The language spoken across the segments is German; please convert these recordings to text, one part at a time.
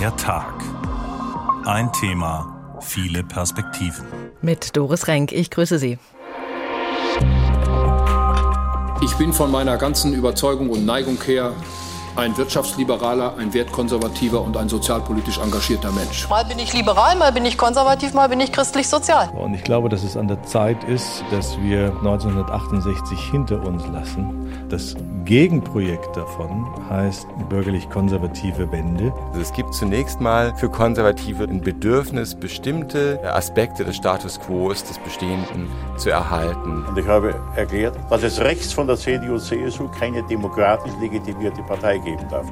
Der Tag. Ein Thema, viele Perspektiven. Mit Doris Renk, ich grüße Sie. Ich bin von meiner ganzen Überzeugung und Neigung her ein wirtschaftsliberaler, ein wertkonservativer und ein sozialpolitisch engagierter Mensch. Mal bin ich liberal, mal bin ich konservativ, mal bin ich christlich-sozial. Und ich glaube, dass es an der Zeit ist, dass wir 1968 hinter uns lassen. Das Gegenprojekt davon heißt bürgerlich-konservative Wende. Also es gibt zunächst mal für Konservative ein Bedürfnis, bestimmte Aspekte des Status quo, des Bestehenden zu erhalten. Und ich habe erklärt, dass es rechts von der CDU-CSU keine demokratisch legitimierte Partei geben darf.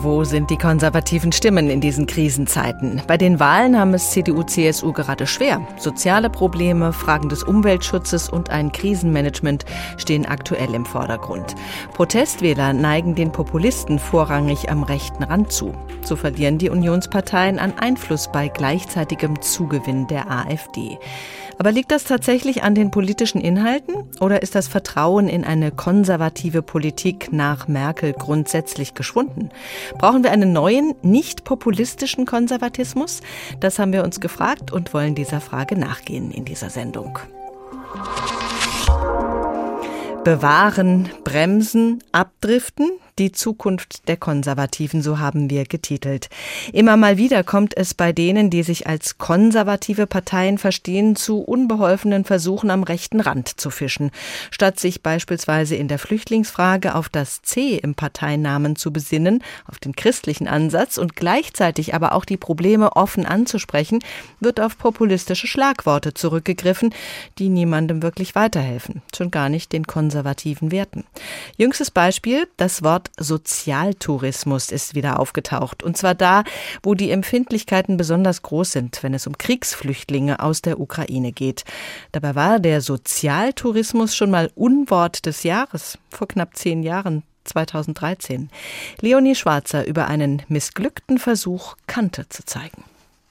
Wo sind die konservativen Stimmen in diesen Krisenzeiten? Bei den Wahlen haben es CDU, CSU gerade schwer. Soziale Probleme, Fragen des Umweltschutzes und ein Krisenmanagement stehen aktuell im Vordergrund. Protestwähler neigen den Populisten vorrangig am rechten Rand zu. So verlieren die Unionsparteien an Einfluss bei gleichzeitigem Zugewinn der AfD. Aber liegt das tatsächlich an den politischen Inhalten oder ist das Vertrauen in eine konservative Politik nach Merkel grundsätzlich geschwunden? Brauchen wir einen neuen, nicht populistischen Konservatismus? Das haben wir uns gefragt und wollen dieser Frage nachgehen in dieser Sendung. Bewahren, bremsen, abdriften, die Zukunft der Konservativen, so haben wir getitelt. Immer mal wieder kommt es bei denen, die sich als konservative Parteien verstehen, zu unbeholfenen Versuchen am rechten Rand zu fischen. Statt sich beispielsweise in der Flüchtlingsfrage auf das C im Parteinamen zu besinnen, auf den christlichen Ansatz und gleichzeitig aber auch die Probleme offen anzusprechen, wird auf populistische Schlagworte zurückgegriffen, die niemandem wirklich weiterhelfen, schon gar nicht den konservativen Werten. Jüngstes Beispiel, das Wort Sozialtourismus ist wieder aufgetaucht. Und zwar da, wo die Empfindlichkeiten besonders groß sind, wenn es um Kriegsflüchtlinge aus der Ukraine geht. Dabei war der Sozialtourismus schon mal Unwort des Jahres vor knapp zehn Jahren. 2013. Leonie Schwarzer über einen missglückten Versuch, Kante zu zeigen.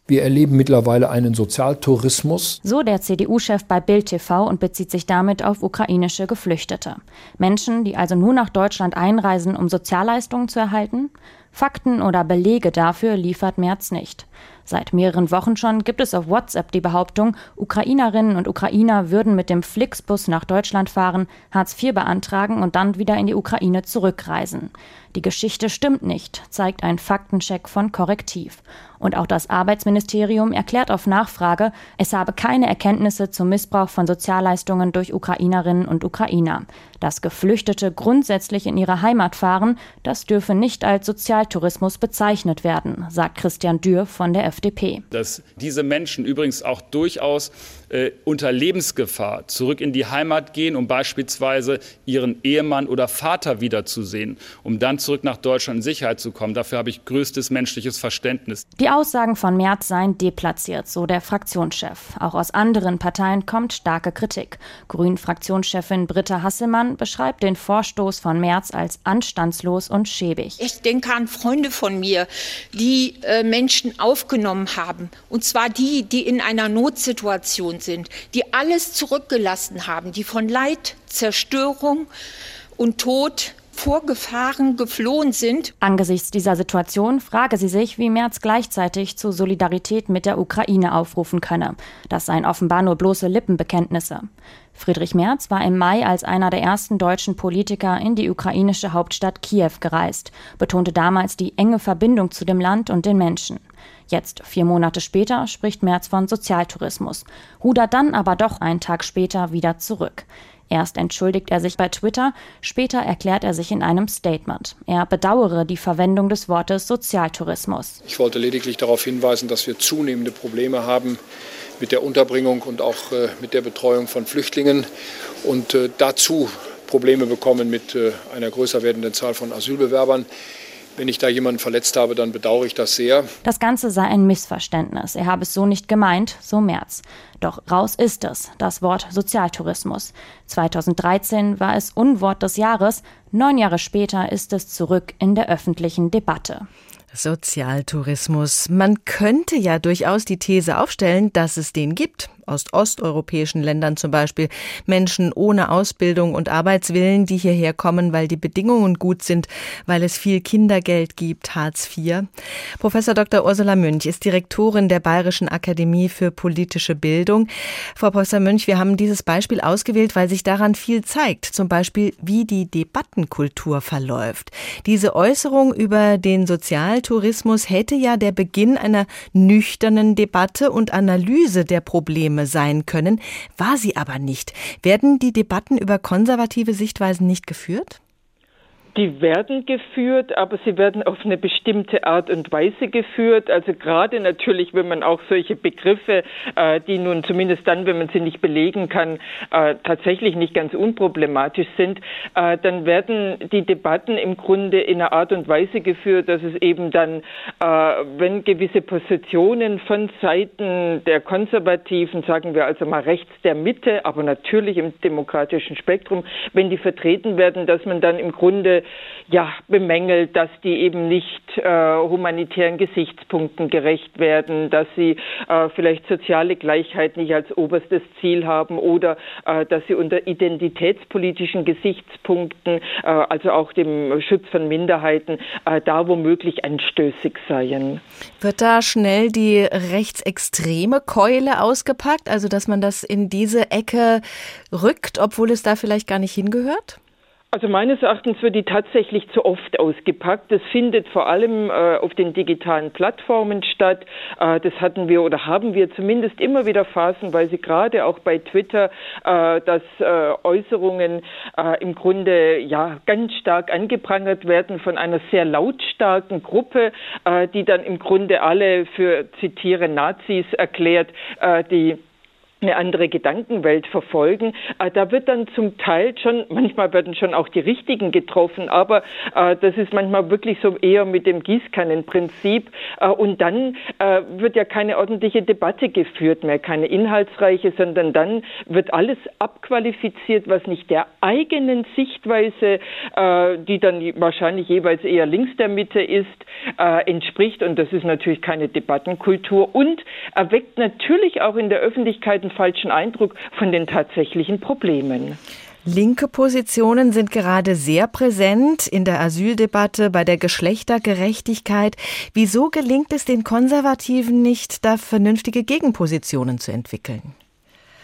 Wir erleben mittlerweile einen Sozialtourismus. So der CDU-Chef bei Bild TV und bezieht sich damit auf ukrainische Geflüchtete. Menschen, die also nur nach Deutschland einreisen, um Sozialleistungen zu erhalten? Fakten oder Belege dafür liefert Merz nicht. Seit mehreren Wochen schon gibt es auf WhatsApp die Behauptung, Ukrainerinnen und Ukrainer würden mit dem Flixbus nach Deutschland fahren, Hartz IV beantragen und dann wieder in die Ukraine zurückreisen. Die Geschichte stimmt nicht, zeigt ein Faktencheck von Korrektiv. Und auch das Arbeitsministerium erklärt auf Nachfrage, es habe keine Erkenntnisse zum Missbrauch von Sozialleistungen durch Ukrainerinnen und Ukrainer. Dass Geflüchtete grundsätzlich in ihre Heimat fahren, das dürfe nicht als Sozialtourismus bezeichnet werden, sagt Christian Dürr von der FDP. Dass diese Menschen übrigens auch durchaus äh, unter Lebensgefahr zurück in die Heimat gehen, um beispielsweise ihren Ehemann oder Vater wiederzusehen, um dann zurück nach Deutschland in Sicherheit zu kommen. Dafür habe ich größtes menschliches Verständnis. Die Aussagen von Merz seien deplatziert, so der Fraktionschef. Auch aus anderen Parteien kommt starke Kritik. Grünen-Fraktionschefin Britta Hasselmann beschreibt den Vorstoß von Merz als anstandslos und schäbig. Ich denke an Freunde von mir, die äh, Menschen aufgenommen haben. Und zwar die, die in einer Notsituation sind, die alles zurückgelassen haben, die von Leid, Zerstörung und Tod vor Gefahren geflohen sind. Angesichts dieser Situation frage sie sich, wie Merz gleichzeitig zu Solidarität mit der Ukraine aufrufen könne. Das seien offenbar nur bloße Lippenbekenntnisse. Friedrich Merz war im Mai als einer der ersten deutschen Politiker in die ukrainische Hauptstadt Kiew gereist, betonte damals die enge Verbindung zu dem Land und den Menschen. Jetzt, vier Monate später, spricht Merz von Sozialtourismus, rudert dann aber doch einen Tag später wieder zurück. Erst entschuldigt er sich bei Twitter, später erklärt er sich in einem Statement. Er bedauere die Verwendung des Wortes Sozialtourismus. Ich wollte lediglich darauf hinweisen, dass wir zunehmende Probleme haben mit der Unterbringung und auch äh, mit der Betreuung von Flüchtlingen und äh, dazu Probleme bekommen mit äh, einer größer werdenden Zahl von Asylbewerbern. Wenn ich da jemanden verletzt habe, dann bedauere ich das sehr. Das Ganze sei ein Missverständnis. Er habe es so nicht gemeint, so Merz. Doch raus ist es, das Wort Sozialtourismus. 2013 war es Unwort des Jahres, neun Jahre später ist es zurück in der öffentlichen Debatte. Sozialtourismus. Man könnte ja durchaus die These aufstellen, dass es den gibt aus osteuropäischen Ländern zum Beispiel, Menschen ohne Ausbildung und Arbeitswillen, die hierher kommen, weil die Bedingungen gut sind, weil es viel Kindergeld gibt, Hartz IV. Professor Dr. Ursula Münch ist Direktorin der Bayerischen Akademie für politische Bildung. Frau Professor Münch, wir haben dieses Beispiel ausgewählt, weil sich daran viel zeigt, zum Beispiel wie die Debattenkultur verläuft. Diese Äußerung über den Sozialtourismus hätte ja der Beginn einer nüchternen Debatte und Analyse der Probleme sein können, war sie aber nicht. Werden die Debatten über konservative Sichtweisen nicht geführt? Die werden geführt, aber sie werden auf eine bestimmte Art und Weise geführt. Also gerade natürlich, wenn man auch solche Begriffe, äh, die nun zumindest dann, wenn man sie nicht belegen kann, äh, tatsächlich nicht ganz unproblematisch sind, äh, dann werden die Debatten im Grunde in einer Art und Weise geführt, dass es eben dann, äh, wenn gewisse Positionen von Seiten der Konservativen, sagen wir also mal rechts der Mitte, aber natürlich im demokratischen Spektrum, wenn die vertreten werden, dass man dann im Grunde ja, bemängelt, dass die eben nicht äh, humanitären Gesichtspunkten gerecht werden, dass sie äh, vielleicht soziale Gleichheit nicht als oberstes Ziel haben oder äh, dass sie unter identitätspolitischen Gesichtspunkten, äh, also auch dem Schutz von Minderheiten, äh, da womöglich anstößig seien. Wird da schnell die rechtsextreme Keule ausgepackt, also dass man das in diese Ecke rückt, obwohl es da vielleicht gar nicht hingehört? Also meines Erachtens wird die tatsächlich zu oft ausgepackt. Das findet vor allem äh, auf den digitalen Plattformen statt. Äh, das hatten wir oder haben wir zumindest immer wieder phasenweise, gerade auch bei Twitter, äh, dass äh, Äußerungen äh, im Grunde ja ganz stark angeprangert werden von einer sehr lautstarken Gruppe, äh, die dann im Grunde alle für zitiere Nazis erklärt, die eine andere Gedankenwelt verfolgen. Äh, da wird dann zum Teil schon, manchmal werden schon auch die Richtigen getroffen, aber äh, das ist manchmal wirklich so eher mit dem Gießkannenprinzip. Äh, und dann wird ja keine ordentliche Debatte geführt mehr, keine inhaltsreiche, sondern dann wird alles abqualifiziert, was nicht der eigenen Sichtweise, die dann wahrscheinlich jeweils eher links der Mitte ist, entspricht. Und das ist natürlich keine Debattenkultur und erweckt natürlich auch in der Öffentlichkeit einen falschen Eindruck von den tatsächlichen Problemen. Linke Positionen sind gerade sehr präsent in der Asyldebatte, bei der Geschlechtergerechtigkeit. Wieso gelingt es den Konservativen nicht, da vernünftige Gegenpositionen zu entwickeln?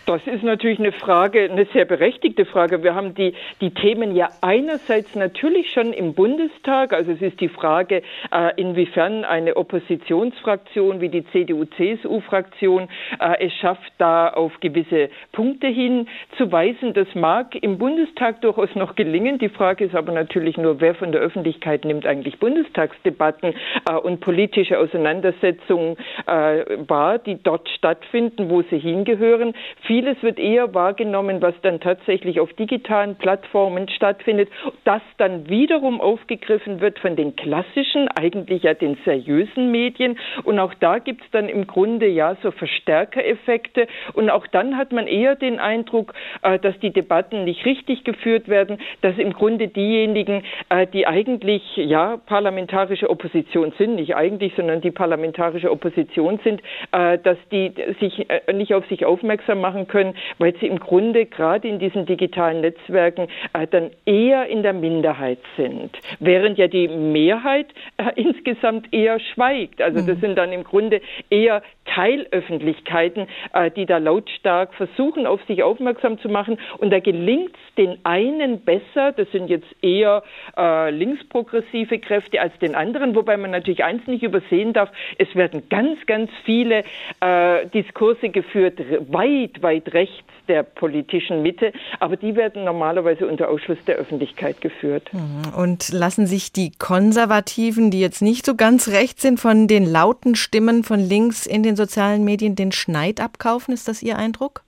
Das ist natürlich eine Frage, eine sehr berechtigte Frage. Wir haben die, die Themen ja einerseits natürlich schon im Bundestag. Also es ist die Frage, äh, inwiefern eine Oppositionsfraktion wie die CDU-CSU-Fraktion äh, es schafft, da auf gewisse Punkte hinzuweisen. Das mag im Bundestag durchaus noch gelingen. Die Frage ist aber natürlich nur, wer von der Öffentlichkeit nimmt eigentlich Bundestagsdebatten äh, und politische Auseinandersetzungen wahr, die dort stattfinden, wo sie hingehören. Vieles wird eher wahrgenommen, was dann tatsächlich auf digitalen Plattformen stattfindet, das dann wiederum aufgegriffen wird von den klassischen, eigentlich ja den seriösen Medien. Und auch da gibt es dann im Grunde ja so Verstärkereffekte. Und auch dann hat man eher den Eindruck, äh, dass die Debatten nicht richtig geführt werden, dass im Grunde diejenigen, äh, die eigentlich ja parlamentarische Opposition sind, nicht eigentlich, sondern die parlamentarische Opposition sind, äh, dass die sich nicht auf sich aufmerksam machen machen können, weil sie im Grunde gerade in diesen digitalen Netzwerken äh, dann eher in der Minderheit sind, während ja die Mehrheit äh, insgesamt eher schweigt. Also das mhm. sind dann im Grunde eher Teilöffentlichkeiten, äh, die da lautstark versuchen, auf sich aufmerksam zu machen. Und da gelingt es den einen besser, das sind jetzt eher äh, linksprogressive Kräfte als den anderen, wobei man natürlich eins nicht übersehen darf, es werden ganz, ganz viele äh, Diskurse geführt, weit, weit rechts der politischen Mitte, aber die werden normalerweise unter Ausschluss der Öffentlichkeit geführt. Mhm. Und lassen sich die Konservativen, die jetzt nicht so ganz rechts sind, von den lauten Stimmen von links in den sozialen Medien den Schneid abkaufen? Ist das Ihr Eindruck?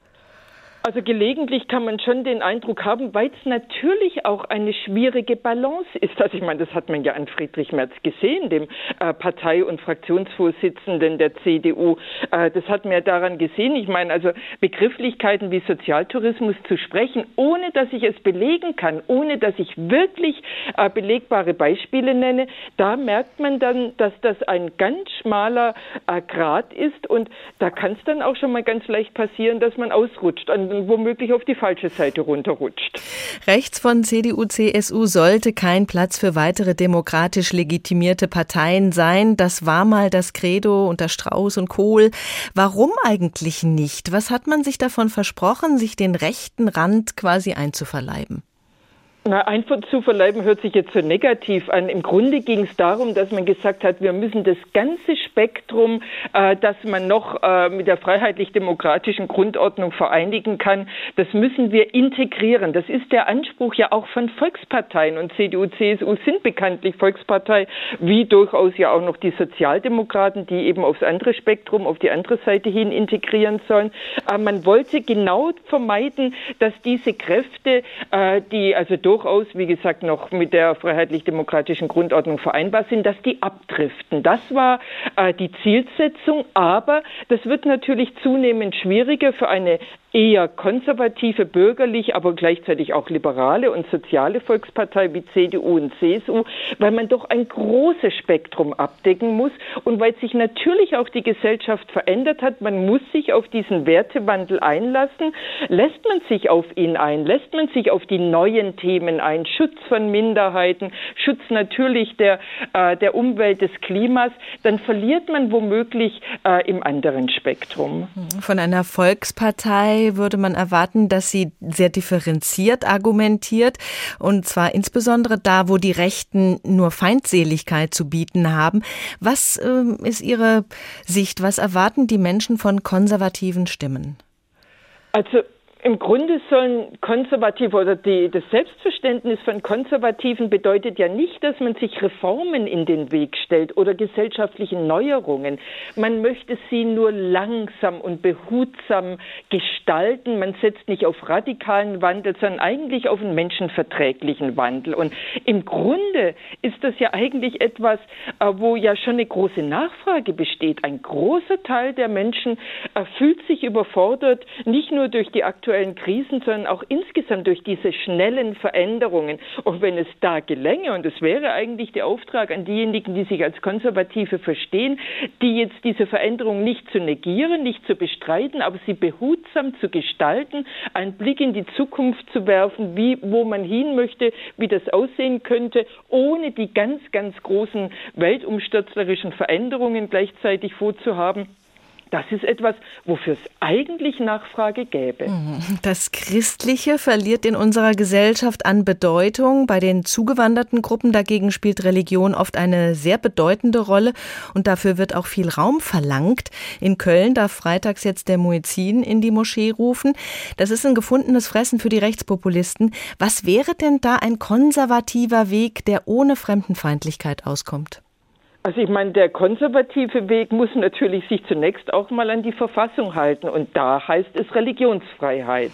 Also gelegentlich kann man schon den Eindruck haben, weil es natürlich auch eine schwierige Balance ist. Also ich meine, das hat man ja an Friedrich Merz gesehen, dem äh, Partei- und Fraktionsvorsitzenden der CDU. Äh, das hat man ja daran gesehen. Ich meine, also Begrifflichkeiten wie Sozialtourismus zu sprechen, ohne dass ich es belegen kann, ohne dass ich wirklich äh, belegbare Beispiele nenne, da merkt man dann, dass das ein ganz schmaler äh, Grad ist und da kann es dann auch schon mal ganz leicht passieren, dass man ausrutscht. An womöglich auf die falsche Seite runterrutscht. Rechts von CDU, CSU sollte kein Platz für weitere demokratisch legitimierte Parteien sein. Das war mal das Credo unter Strauß und Kohl. Warum eigentlich nicht? Was hat man sich davon versprochen, sich den rechten Rand quasi einzuverleiben? Na, einfach zu verleiben hört sich jetzt so negativ an. Im Grunde ging es darum, dass man gesagt hat, wir müssen das ganze Spektrum, äh, das man noch äh, mit der freiheitlich-demokratischen Grundordnung vereinigen kann, das müssen wir integrieren. Das ist der Anspruch ja auch von Volksparteien und CDU, CSU sind bekanntlich Volkspartei, wie durchaus ja auch noch die Sozialdemokraten, die eben aufs andere Spektrum, auf die andere Seite hin integrieren sollen. Äh, man wollte genau vermeiden, dass diese Kräfte, äh, die also durch durchaus, wie gesagt, noch mit der freiheitlich-demokratischen Grundordnung vereinbar sind, dass die abdriften. Das war äh, die Zielsetzung, aber das wird natürlich zunehmend schwieriger für eine eher konservative, bürgerlich, aber gleichzeitig auch liberale und soziale Volkspartei wie CDU und CSU, weil man doch ein großes Spektrum abdecken muss und weil sich natürlich auch die Gesellschaft verändert hat. Man muss sich auf diesen Wertewandel einlassen. Lässt man sich auf ihn ein? Lässt man sich auf die neuen Themen ein? Schutz von Minderheiten, Schutz natürlich der, äh, der Umwelt, des Klimas, dann verliert man womöglich äh, im anderen Spektrum. Von einer Volkspartei würde man erwarten, dass sie sehr differenziert argumentiert und zwar insbesondere da, wo die Rechten nur Feindseligkeit zu bieten haben. Was äh, ist Ihre Sicht? Was erwarten die Menschen von konservativen Stimmen? Also im Grunde sollen Konservative oder die, das Selbstverständnis von Konservativen bedeutet ja nicht, dass man sich Reformen in den Weg stellt oder gesellschaftliche Neuerungen. Man möchte sie nur langsam und behutsam gestalten. Man setzt nicht auf radikalen Wandel, sondern eigentlich auf einen menschenverträglichen Wandel. Und im Grunde ist das ja eigentlich etwas, äh, wo ja schon eine große Nachfrage besteht. Ein großer Teil der Menschen äh, fühlt sich überfordert, nicht nur durch die aktuelle aktuellen Krisen, sondern auch insgesamt durch diese schnellen Veränderungen. Und wenn es da gelänge, und es wäre eigentlich der Auftrag an diejenigen, die sich als Konservative verstehen, die jetzt diese Veränderung nicht zu negieren, nicht zu bestreiten, aber sie behutsam zu gestalten, einen Blick in die Zukunft zu werfen, wie, wo man hin möchte, wie das aussehen könnte, ohne die ganz, ganz großen weltumstürzlerischen Veränderungen gleichzeitig vorzuhaben das ist etwas, wofür es eigentlich Nachfrage gäbe. Mhm. Das Christliche verliert in unserer Gesellschaft an Bedeutung. Bei den zugewanderten Gruppen dagegen spielt Religion oft eine sehr bedeutende Rolle und dafür wird auch viel Raum verlangt. In Köln darf freitags jetzt der Muezzin in die Moschee rufen. Das ist ein gefundenes Fressen für die Rechtspopulisten. Was wäre denn da ein konservativer Weg, der ohne Fremdenfeindlichkeit auskommt? Also ich meine, der konservative Weg muss natürlich sich zunächst auch mal an die Verfassung halten und da heißt es Religionsfreiheit.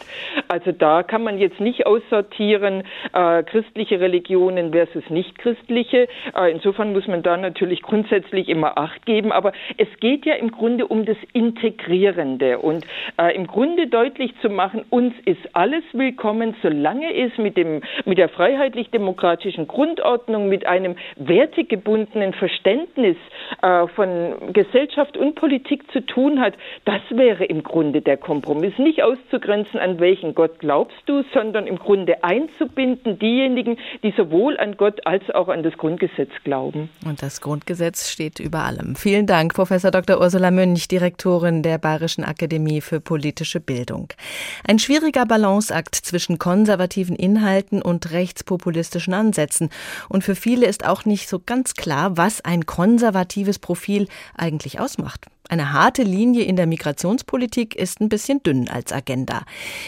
Also da kann man jetzt nicht aussortieren äh, christliche Religionen versus nicht christliche. Äh, insofern muss man da natürlich grundsätzlich immer Acht geben, aber es geht ja im Grunde um das Integrierende und äh, im Grunde deutlich zu machen, uns ist alles willkommen, solange es mit dem mit der freiheitlich-demokratischen Grundordnung, mit einem wertegebundenen Verständnis Verständnis äh, von Gesellschaft und Politik zu tun hat, das wäre im Grunde der Kompromiss. Nicht auszugrenzen, an welchen Gott glaubst du, sondern im Grunde einzubinden diejenigen, die sowohl an Gott als auch an das Grundgesetz glauben. Und das Grundgesetz steht über allem. Vielen Dank, Professor Dr. Ursula Münch, Direktorin der Bayerischen Akademie für politische Bildung. Ein schwieriger Balanceakt zwischen konservativen Inhalten und rechtspopulistischen Ansätzen. Und für viele ist auch nicht so ganz klar, was ein konservatives Profil eigentlich ausmacht. Eine harte Linie in der Migrationspolitik ist ein bisschen dünn als Agenda.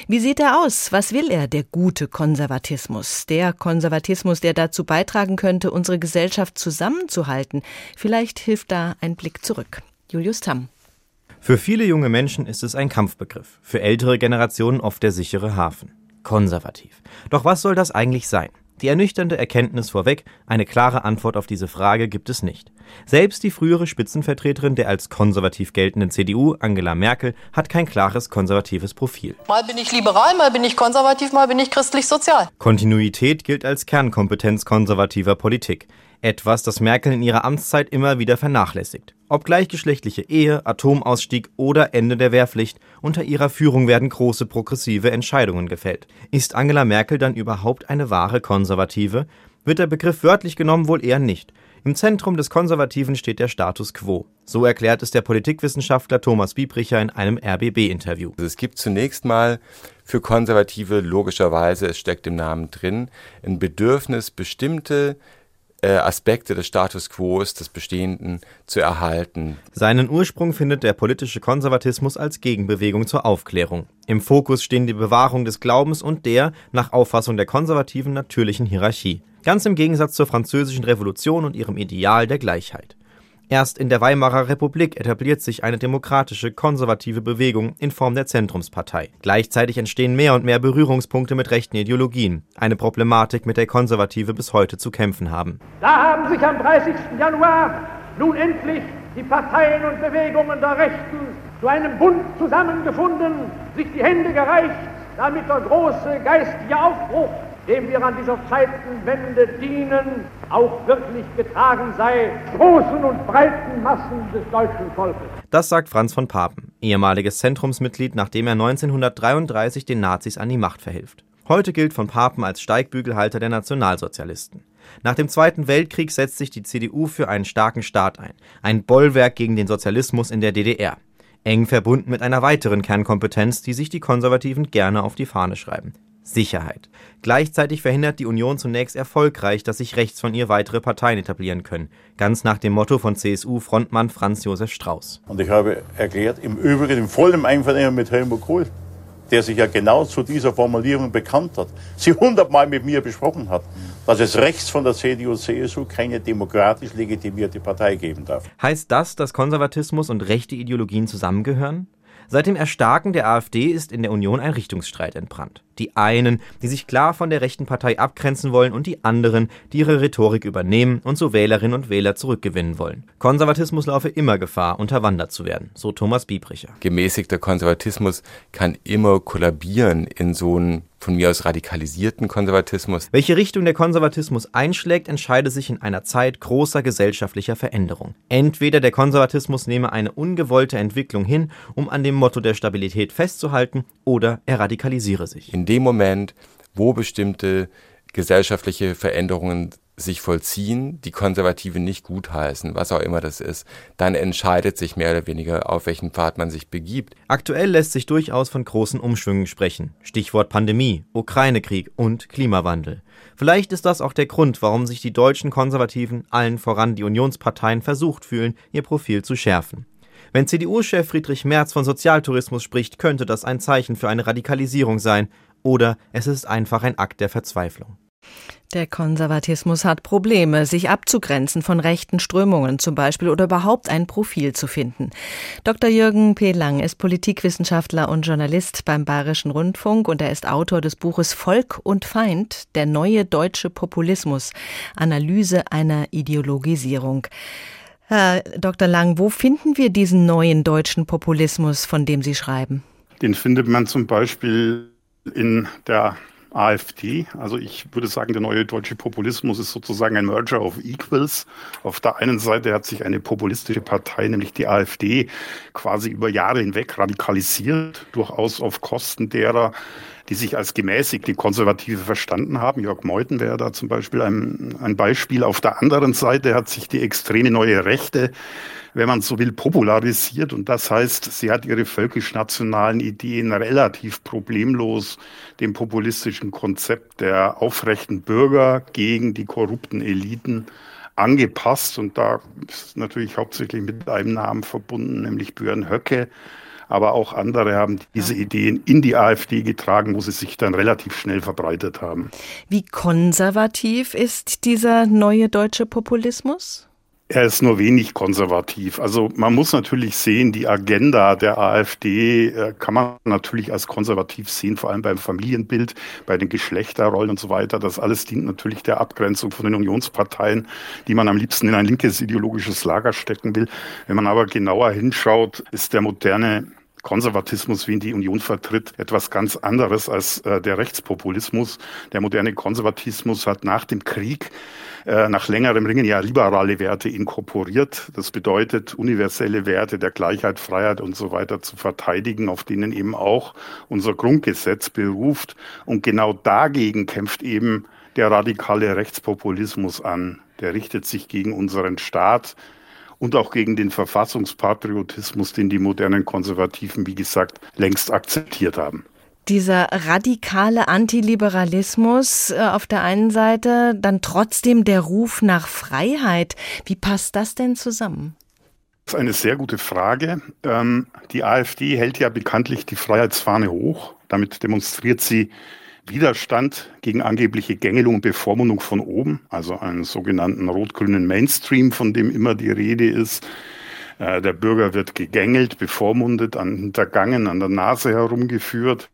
Wie sieht er aus? Was will er, der gute Konservatismus? Der Konservatismus, der dazu beitragen könnte, unsere Gesellschaft zusammenzuhalten. Vielleicht hilft da ein Blick zurück. Julius Tamm. Für viele junge Menschen ist es ein Kampfbegriff, für ältere Generationen oft der sichere Hafen. Konservativ. Doch was soll das eigentlich sein? Die ernüchternde Erkenntnis vorweg, eine klare Antwort auf diese Frage gibt es nicht. Selbst die frühere Spitzenvertreterin der als konservativ geltenden CDU, Angela Merkel, hat kein klares konservatives Profil. Mal bin ich liberal, mal bin ich konservativ, mal bin ich christlich-sozial. Kontinuität gilt als Kernkompetenz konservativer Politik. Etwas, das Merkel in ihrer Amtszeit immer wieder vernachlässigt. Ob gleichgeschlechtliche Ehe, Atomausstieg oder Ende der Wehrpflicht, unter ihrer Führung werden große progressive Entscheidungen gefällt. Ist Angela Merkel dann überhaupt eine wahre Konservative? Wird der Begriff wörtlich genommen wohl eher nicht. Im Zentrum des Konservativen steht der Status quo. So erklärt es der Politikwissenschaftler Thomas Biebricher in einem RBB-Interview. Also es gibt zunächst mal für Konservative logischerweise, es steckt im Namen drin, ein Bedürfnis, bestimmte Aspekte des Status quo, des Bestehenden zu erhalten. Seinen Ursprung findet der politische Konservatismus als Gegenbewegung zur Aufklärung. Im Fokus stehen die Bewahrung des Glaubens und der, nach Auffassung der Konservativen, natürlichen Hierarchie. Ganz im Gegensatz zur Französischen Revolution und ihrem Ideal der Gleichheit. Erst in der Weimarer Republik etabliert sich eine demokratische, konservative Bewegung in Form der Zentrumspartei. Gleichzeitig entstehen mehr und mehr Berührungspunkte mit rechten Ideologien, eine Problematik, mit der Konservative bis heute zu kämpfen haben. Da haben sich am 30. Januar nun endlich die Parteien und Bewegungen der Rechten zu einem Bund zusammengefunden, sich die Hände gereicht, damit der große geistige Aufbruch dem wir an dieser Zeitenwende dienen, auch wirklich getragen sei, großen und breiten Massen des deutschen Volkes. Das sagt Franz von Papen, ehemaliges Zentrumsmitglied, nachdem er 1933 den Nazis an die Macht verhilft. Heute gilt von Papen als Steigbügelhalter der Nationalsozialisten. Nach dem Zweiten Weltkrieg setzt sich die CDU für einen starken Staat ein, ein Bollwerk gegen den Sozialismus in der DDR. Eng verbunden mit einer weiteren Kernkompetenz, die sich die Konservativen gerne auf die Fahne schreiben. Sicherheit. Gleichzeitig verhindert die Union zunächst erfolgreich, dass sich rechts von ihr weitere Parteien etablieren können. Ganz nach dem Motto von CSU-Frontmann Franz Josef Strauß. Und ich habe erklärt, im Übrigen im vollen Einvernehmen mit Helmut Kohl, der sich ja genau zu dieser Formulierung bekannt hat, sie hundertmal mit mir besprochen hat, dass es rechts von der CDU-CSU keine demokratisch legitimierte Partei geben darf. Heißt das, dass Konservatismus und rechte Ideologien zusammengehören? Seit dem Erstarken der AfD ist in der Union ein Richtungsstreit entbrannt. Die einen, die sich klar von der rechten Partei abgrenzen wollen und die anderen, die ihre Rhetorik übernehmen und so Wählerinnen und Wähler zurückgewinnen wollen. Konservatismus laufe immer Gefahr, unterwandert zu werden, so Thomas Biebricher. Gemäßigter Konservatismus kann immer kollabieren in so einen von mir aus radikalisierten Konservatismus. Welche Richtung der Konservatismus einschlägt, entscheide sich in einer Zeit großer gesellschaftlicher Veränderung. Entweder der Konservatismus nehme eine ungewollte Entwicklung hin, um an dem Motto der Stabilität festzuhalten, oder er radikalisiere sich. In dem Moment, wo bestimmte gesellschaftliche Veränderungen sich vollziehen, die Konservative nicht gutheißen, was auch immer das ist, dann entscheidet sich mehr oder weniger, auf welchen Pfad man sich begibt. Aktuell lässt sich durchaus von großen Umschwüngen sprechen. Stichwort Pandemie, Ukraine-Krieg und Klimawandel. Vielleicht ist das auch der Grund, warum sich die deutschen Konservativen, allen voran die Unionsparteien, versucht fühlen, ihr Profil zu schärfen. Wenn CDU-Chef Friedrich Merz von Sozialtourismus spricht, könnte das ein Zeichen für eine Radikalisierung sein, oder es ist einfach ein Akt der Verzweiflung. Der Konservatismus hat Probleme, sich abzugrenzen von rechten Strömungen zum Beispiel oder überhaupt ein Profil zu finden. Dr. Jürgen P. Lang ist Politikwissenschaftler und Journalist beim Bayerischen Rundfunk und er ist Autor des Buches Volk und Feind, der neue deutsche Populismus, Analyse einer Ideologisierung. Herr Dr. Lang, wo finden wir diesen neuen deutschen Populismus, von dem Sie schreiben? Den findet man zum Beispiel in der AfD. Also ich würde sagen, der neue deutsche Populismus ist sozusagen ein Merger of Equals. Auf der einen Seite hat sich eine populistische Partei, nämlich die AfD, quasi über Jahre hinweg radikalisiert, durchaus auf Kosten derer, die sich als gemäßigte Konservative verstanden haben. Jörg Meuthen wäre da zum Beispiel ein, ein Beispiel. Auf der anderen Seite hat sich die extreme neue Rechte wenn man so will, popularisiert. Und das heißt, sie hat ihre völkisch-nationalen Ideen relativ problemlos dem populistischen Konzept der aufrechten Bürger gegen die korrupten Eliten angepasst. Und da ist natürlich hauptsächlich mit einem Namen verbunden, nämlich Björn Höcke. Aber auch andere haben diese Ideen in die AfD getragen, wo sie sich dann relativ schnell verbreitet haben. Wie konservativ ist dieser neue deutsche Populismus? Er ist nur wenig konservativ. Also man muss natürlich sehen, die Agenda der AfD äh, kann man natürlich als konservativ sehen, vor allem beim Familienbild, bei den Geschlechterrollen und so weiter. Das alles dient natürlich der Abgrenzung von den Unionsparteien, die man am liebsten in ein linkes ideologisches Lager stecken will. Wenn man aber genauer hinschaut, ist der moderne Konservatismus, wie ihn die Union vertritt, etwas ganz anderes als äh, der Rechtspopulismus. Der moderne Konservatismus hat nach dem Krieg äh, nach längerem Ringen ja liberale Werte inkorporiert. Das bedeutet, universelle Werte der Gleichheit, Freiheit und so weiter zu verteidigen, auf denen eben auch unser Grundgesetz beruft. Und genau dagegen kämpft eben der radikale Rechtspopulismus an. Der richtet sich gegen unseren Staat, und auch gegen den Verfassungspatriotismus, den die modernen Konservativen, wie gesagt, längst akzeptiert haben. Dieser radikale Antiliberalismus äh, auf der einen Seite, dann trotzdem der Ruf nach Freiheit. Wie passt das denn zusammen? Das ist eine sehr gute Frage. Ähm, die AfD hält ja bekanntlich die Freiheitsfahne hoch. Damit demonstriert sie Widerstand gegen angebliche Gängelung und Bevormundung von oben, also einen sogenannten rot-grünen Mainstream, von dem immer die Rede ist. Äh, der Bürger wird gegängelt, bevormundet, hintergangen, an der Nase herumgeführt.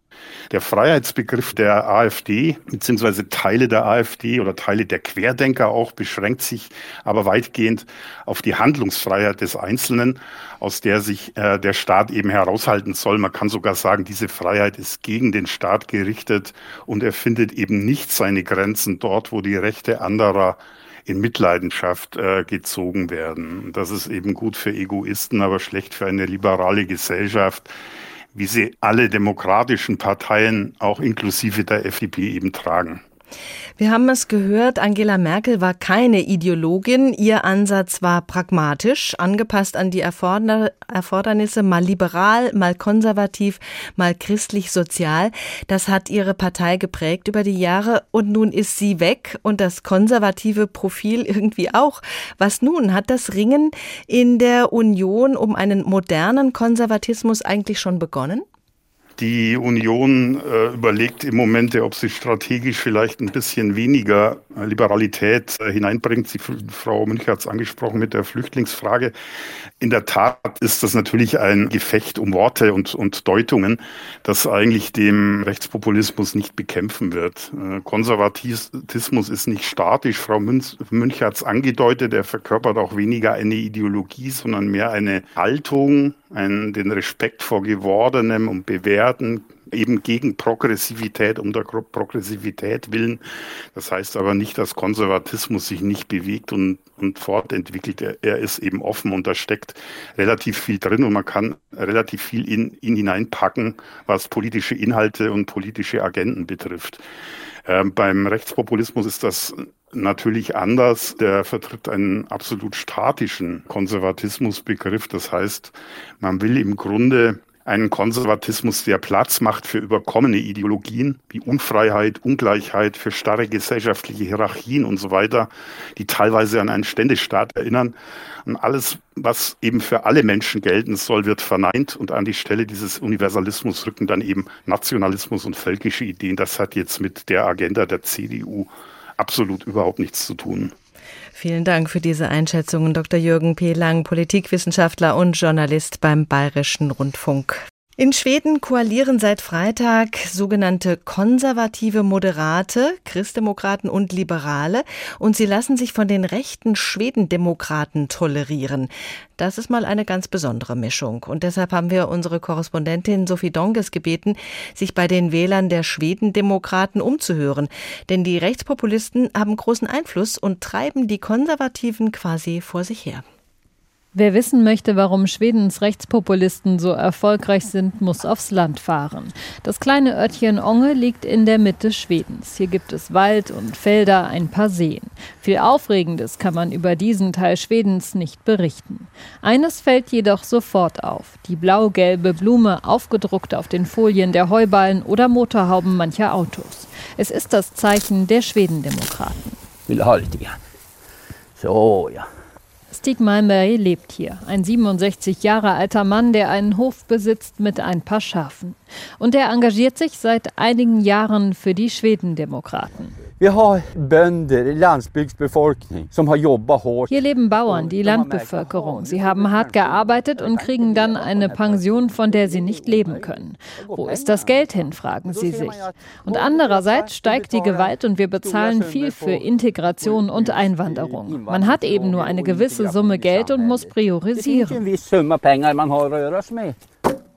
Der Freiheitsbegriff der AfD beziehungsweise Teile der AfD oder Teile der Querdenker auch beschränkt sich aber weitgehend auf die Handlungsfreiheit des Einzelnen, aus der sich äh, der Staat eben heraushalten soll. Man kann sogar sagen, diese Freiheit ist gegen den Staat gerichtet und er findet eben nicht seine Grenzen dort, wo die Rechte anderer in Mitleidenschaft äh, gezogen werden. Das ist eben gut für Egoisten, aber schlecht für eine liberale Gesellschaft, wie sie alle demokratischen Parteien, auch inklusive der FDP, eben tragen. Wir haben es gehört, Angela Merkel war keine Ideologin. Ihr Ansatz war pragmatisch, angepasst an die Erfordernisse, mal liberal, mal konservativ, mal christlich-sozial. Das hat ihre Partei geprägt über die Jahre und nun ist sie weg und das konservative Profil irgendwie auch. Was nun? Hat das Ringen in der Union um einen modernen Konservatismus eigentlich schon begonnen? Die Union äh, überlegt im Moment, ob sie strategisch vielleicht ein bisschen weniger äh, Liberalität äh, hineinbringt. Sie, Frau Münch hat es angesprochen mit der Flüchtlingsfrage. In der Tat ist das natürlich ein Gefecht um Worte und, und Deutungen, das eigentlich dem Rechtspopulismus nicht bekämpfen wird. Äh, Konservatismus ist nicht statisch. Frau Münch, hat es angedeutet, er verkörpert auch weniger eine Ideologie, sondern mehr eine Haltung, einen, den Respekt vor Gewordenem und Bewährten, eben gegen Progressivität um der Progressivität willen. Das heißt aber nicht, dass Konservatismus sich nicht bewegt und, und fortentwickelt. Er, er ist eben offen und da steckt relativ viel drin und man kann relativ viel in ihn hineinpacken, was politische Inhalte und politische Agenten betrifft. Ähm, beim Rechtspopulismus ist das natürlich anders. Der vertritt einen absolut statischen Konservatismusbegriff. Das heißt, man will im Grunde einen Konservatismus, der Platz macht für überkommene Ideologien wie Unfreiheit, Ungleichheit, für starre gesellschaftliche Hierarchien und so weiter, die teilweise an einen Ständestaat erinnern. Und alles, was eben für alle Menschen gelten soll, wird verneint und an die Stelle dieses Universalismus rücken dann eben Nationalismus und völkische Ideen. Das hat jetzt mit der Agenda der CDU absolut überhaupt nichts zu tun. Vielen Dank für diese Einschätzungen, Dr. Jürgen P. Lang, Politikwissenschaftler und Journalist beim Bayerischen Rundfunk. In Schweden koalieren seit Freitag sogenannte konservative Moderate, Christdemokraten und Liberale und sie lassen sich von den rechten Schwedendemokraten tolerieren. Das ist mal eine ganz besondere Mischung und deshalb haben wir unsere Korrespondentin Sophie Donges gebeten, sich bei den Wählern der Schwedendemokraten umzuhören, denn die Rechtspopulisten haben großen Einfluss und treiben die Konservativen quasi vor sich her. Wer wissen möchte, warum Schwedens Rechtspopulisten so erfolgreich sind, muss aufs Land fahren. Das kleine Örtchen Onge liegt in der Mitte Schwedens. Hier gibt es Wald und Felder, ein paar Seen. Viel Aufregendes kann man über diesen Teil Schwedens nicht berichten. Eines fällt jedoch sofort auf. Die blau-gelbe Blume aufgedruckt auf den Folien der Heuballen oder Motorhauben mancher Autos. Es ist das Zeichen der Schwedendemokraten. Vill ha lite grann. So, ja. Stig Malmberg lebt hier, ein 67 Jahre alter Mann, der einen Hof besitzt mit ein paar Schafen. Und er engagiert sich seit einigen Jahren für die Schwedendemokraten. Wir har bönder, landsbygdsbefolkning, som har jobbat hårt. Hier leben Bauern, die Landbevölkerung. Sie haben hart gearbeitet und kriegen dann eine Pension, von der sie nicht leben können. Wo ist das Geld hin, fragen sie sich. Und andererseits steigt die Gewalt und wir bezahlen viel für Integration und Einwanderung. Man hat eben nur eine gewisse Summe Geld und muss priorisieren.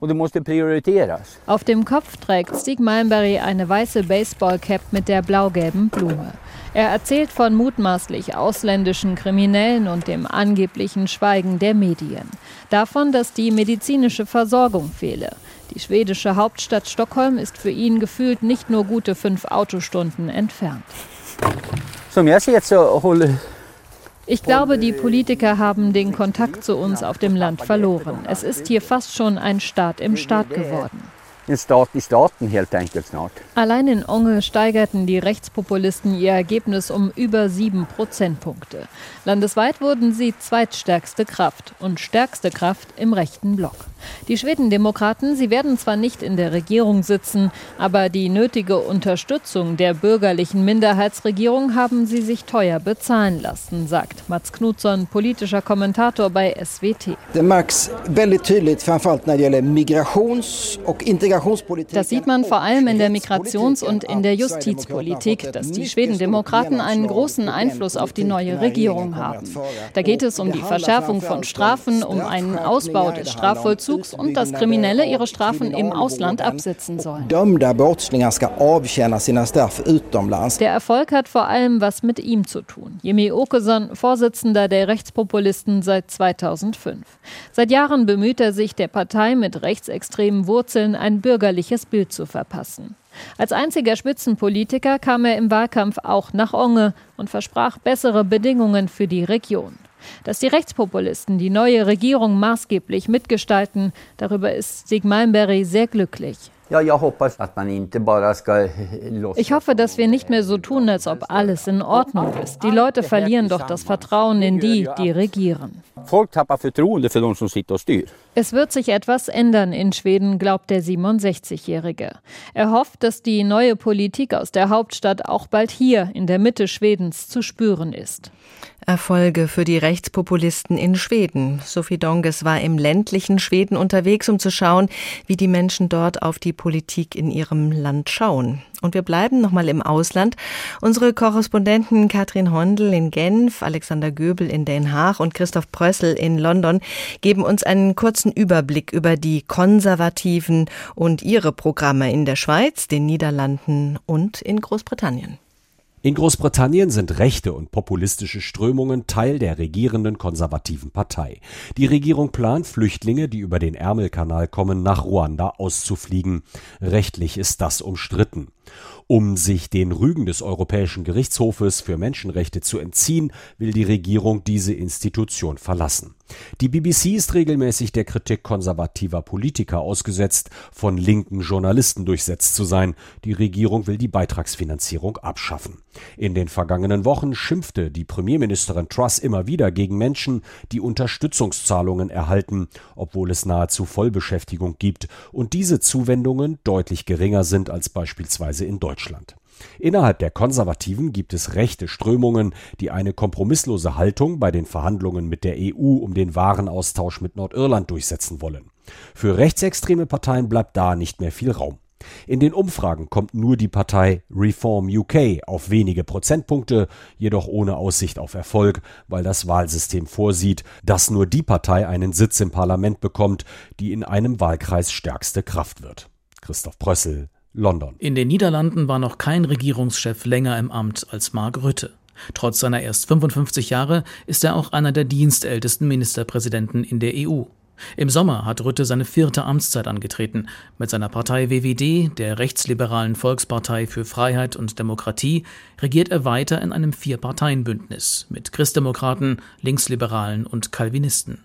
Und du musst prioriteras. Auf dem Kopf trägt Stig Malmberry eine weiße Baseballcap mit der blau-gelben Blume. Er erzählt von mutmaßlich ausländischen Kriminellen und dem angeblichen Schweigen der Medien. Davon, dass die medizinische Versorgung fehle. Die schwedische Hauptstadt Stockholm ist für ihn gefühlt nicht nur gute fünf Autostunden entfernt. Som jag ser så håller ich glaube, die Politiker haben den Kontakt zu uns auf dem Land verloren. Es ist hier fast schon ein Staat im Staat geworden. Allein in Onge steigerten die Rechtspopulisten ihr Ergebnis um über sieben Prozentpunkte. Landesweit wurden sie zweitstärkste Kraft und stärkste Kraft im rechten Block. Die Schwedendemokraten, sie werden zwar nicht in der Regierung sitzen, aber die nötige Unterstützung der bürgerlichen Minderheitsregierung haben sie sich teuer bezahlen lassen, sagt Mats Knutsson, politischer Kommentator bei SWT. Det märks väldigt tydligt, framförallt när det gäller migrations och integrationspolitik. Das sieht man vor allem in der Migrations- und in der Justizpolitik, dass die Schwedendemokraten einen großen Einfluss auf die neue Regierung haben. Da geht es um die Verschärfung von Strafen, um einen Ausbau des Strafvollzugs Vollzugs und dass Kriminelle ihre Strafen im Ausland absitzen sollen. Der Erfolg hat vor allem was mit ihm zu tun. Jimmy Åkesson, Vorsitzender der Rechtspopulisten seit 2005. Seit Jahren bemüht er sich, der Partei mit rechtsextremen Wurzeln ein bürgerliches Bild zu verpassen. Als einziger Spitzenpolitiker kam er im Wahlkampf auch nach Onge und versprach bessere Bedingungen für die Region. Dass die Rechtspopulisten die neue Regierung maßgeblich mitgestalten, darüber ist Stig Malmberg sehr glücklich. Ich hoffe, dass wir nicht mehr so tun, als ob alles in Ordnung ist. Die Leute verlieren doch das Vertrauen in die, die regieren. Es wird sich etwas ändern in Schweden, glaubt der 67-Jährige. Er hofft, dass die neue Politik aus der Hauptstadt auch bald hier in der Mitte Schwedens zu spüren ist. Erfolge für die Rechtspopulisten in Schweden. Sophie Donges war im ländlichen Schweden unterwegs, um zu schauen, wie die Menschen dort auf die Politik in ihrem Land schauen. Und wir bleiben nochmal im Ausland. Unsere Korrespondenten Katrin Hondel in Genf, Alexander Göbel in Den Haag und Christoph Prössel in London geben uns einen kurzen Überblick über die Konservativen und ihre Programme in der Schweiz, den Niederlanden und in Großbritannien. In Großbritannien sind rechte und populistische Strömungen Teil der regierenden konservativen Partei. Die Regierung plant, Flüchtlinge, die über den Ärmelkanal kommen, nach Ruanda auszufliegen. Rechtlich ist das umstritten. Um sich den Rügen des Europäischen Gerichtshofes für Menschenrechte zu entziehen, will die Regierung diese Institution verlassen. Die BBC ist regelmäßig der Kritik konservativer Politiker ausgesetzt, von linken Journalisten durchsetzt zu sein. Die Regierung will die Beitragsfinanzierung abschaffen. In den vergangenen Wochen schimpfte die Premierministerin Truss immer wieder gegen Menschen, die Unterstützungszahlungen erhalten, obwohl es nahezu Vollbeschäftigung gibt und diese Zuwendungen deutlich geringer sind als beispielsweise in Deutschland. Innerhalb der Konservativen gibt es rechte Strömungen, die eine kompromisslose Haltung bei den Verhandlungen mit der EU um den Warenaustausch mit Nordirland durchsetzen wollen. Für rechtsextreme Parteien bleibt da nicht mehr viel Raum. In den Umfragen kommt nur die Partei Reform UK auf wenige Prozentpunkte, jedoch ohne Aussicht auf Erfolg, weil das Wahlsystem vorsieht, dass nur die Partei einen Sitz im Parlament bekommt, die in einem Wahlkreis stärkste Kraft wird. Christoph Prössel, London. In den Niederlanden war noch kein Regierungschef länger im Amt als Mark Rütte. Trotz seiner erst 55 Jahre ist er auch einer der dienstältesten Ministerpräsidenten in der EU. Im Sommer hat Rütte seine vierte Amtszeit angetreten. Mit seiner Partei WWD, der rechtsliberalen Volkspartei für Freiheit und Demokratie, regiert er weiter in einem Vier-Parteien-Bündnis mit Christdemokraten, Linksliberalen und Calvinisten.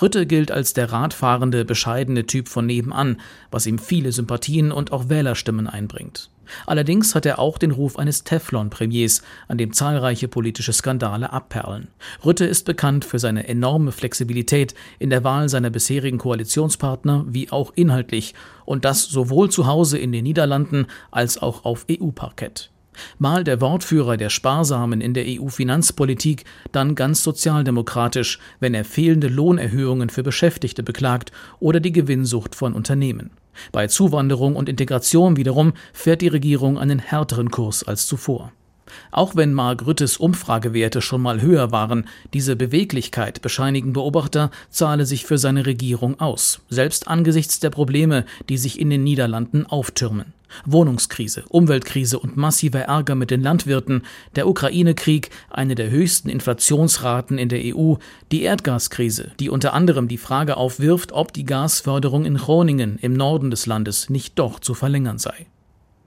Rütte gilt als der radfahrende, bescheidene Typ von nebenan, was ihm viele Sympathien und auch Wählerstimmen einbringt. Allerdings hat er auch den Ruf eines Teflon-Premiers, an dem zahlreiche politische Skandale abperlen. Rütte ist bekannt für seine enorme Flexibilität in der Wahl seiner bisherigen Koalitionspartner wie auch inhaltlich, und das sowohl zu Hause in den Niederlanden als auch auf EU-Parkett. Mal der Wortführer der Sparsamen in der EU-Finanzpolitik, dann ganz sozialdemokratisch, wenn er fehlende Lohnerhöhungen für Beschäftigte beklagt oder die Gewinnsucht von Unternehmen. Bei Zuwanderung und Integration wiederum fährt die Regierung einen härteren Kurs als zuvor. Auch wenn Mark Rüttes Umfragewerte schon mal höher waren, diese Beweglichkeit, bescheinigen Beobachter, zahle sich für seine Regierung aus, selbst angesichts der Probleme, die sich in den Niederlanden auftürmen. Wohnungskrise, Umweltkrise und massiver Ärger mit den Landwirten, der Ukraine-Krieg, eine der höchsten Inflationsraten in der EU, die Erdgaskrise, die unter anderem die Frage aufwirft, ob die Gasförderung in Groningen im Norden des Landes nicht doch zu verlängern sei.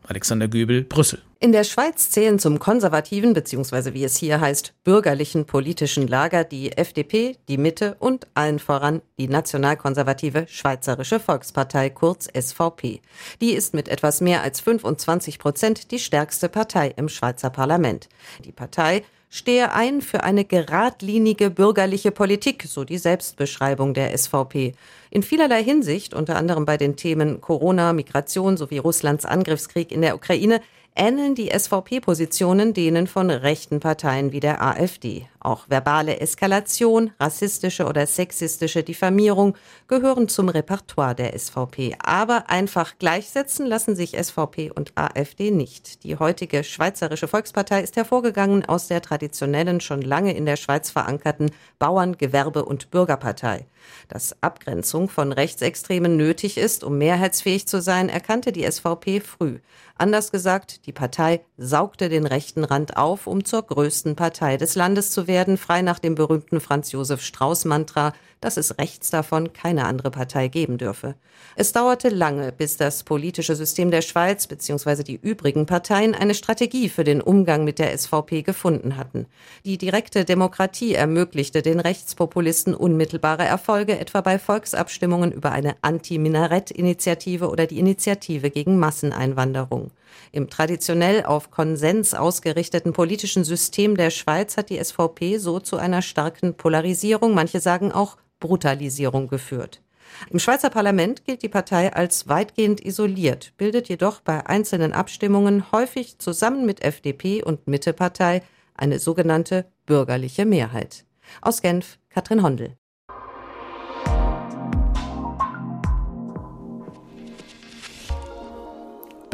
Alexander Göbel, Brüssel. In der Schweiz zählen zum konservativen bzw. wie es hier heißt, bürgerlichen politischen Lager die FDP, die Mitte und allen voran die nationalkonservative Schweizerische Volkspartei kurz SVP. Die ist mit etwas mehr als 25 Prozent die stärkste Partei im Schweizer Parlament. Die Partei stehe ein für eine geradlinige bürgerliche Politik, so die Selbstbeschreibung der SVP. In vielerlei Hinsicht, unter anderem bei den Themen Corona, Migration sowie Russlands Angriffskrieg in der Ukraine, ähneln die SVP-Positionen denen von rechten Parteien wie der AfD. Auch verbale Eskalation, rassistische oder sexistische Diffamierung gehören zum Repertoire der SVP. Aber einfach gleichsetzen lassen sich SVP und AfD nicht. Die heutige Schweizerische Volkspartei ist hervorgegangen aus der traditionellen, schon lange in der Schweiz verankerten Bauern-, Gewerbe- und Bürgerpartei. Dass Abgrenzung von Rechtsextremen nötig ist, um mehrheitsfähig zu sein, erkannte die SVP früh. Anders gesagt, die Partei saugte den rechten Rand auf, um zur größten Partei des Landes zu werden, frei nach dem berühmten Franz Josef Strauß Mantra, dass es rechts davon keine andere Partei geben dürfe. Es dauerte lange, bis das politische System der Schweiz bzw. die übrigen Parteien eine Strategie für den Umgang mit der SVP gefunden hatten. Die direkte Demokratie ermöglichte den Rechtspopulisten unmittelbare Erfolge, etwa bei Volksabstimmungen über eine Anti-Minarett-Initiative oder die Initiative gegen Masseneinwanderung. Im traditionell auf Konsens ausgerichteten politischen System der Schweiz hat die SVP so zu einer starken Polarisierung, manche sagen auch Brutalisierung geführt. Im Schweizer Parlament gilt die Partei als weitgehend isoliert, bildet jedoch bei einzelnen Abstimmungen häufig zusammen mit FDP und Mittepartei eine sogenannte bürgerliche Mehrheit. Aus Genf Katrin Hondel.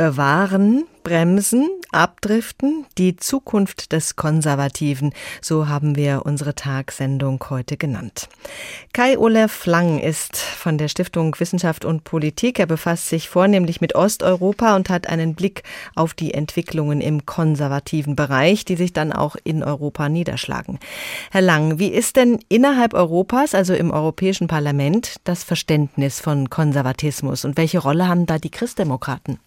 Bewahren, bremsen, abdriften, die Zukunft des Konservativen, so haben wir unsere Tagsendung heute genannt. Kai Olaf Lang ist von der Stiftung Wissenschaft und Politik. Er befasst sich vornehmlich mit Osteuropa und hat einen Blick auf die Entwicklungen im konservativen Bereich, die sich dann auch in Europa niederschlagen. Herr Lang, wie ist denn innerhalb Europas, also im Europäischen Parlament, das Verständnis von Konservatismus und welche Rolle haben da die Christdemokraten?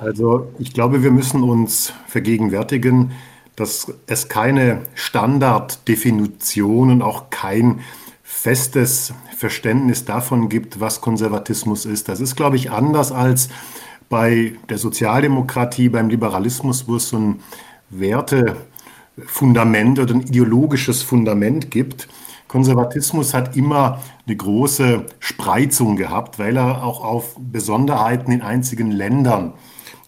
Also ich glaube, wir müssen uns vergegenwärtigen, dass es keine Standarddefinition und auch kein festes Verständnis davon gibt, was Konservatismus ist. Das ist, glaube ich, anders als bei der Sozialdemokratie, beim Liberalismus, wo es so ein Wertefundament oder ein ideologisches Fundament gibt. Konservatismus hat immer eine große Spreizung gehabt, weil er auch auf Besonderheiten in einzigen Ländern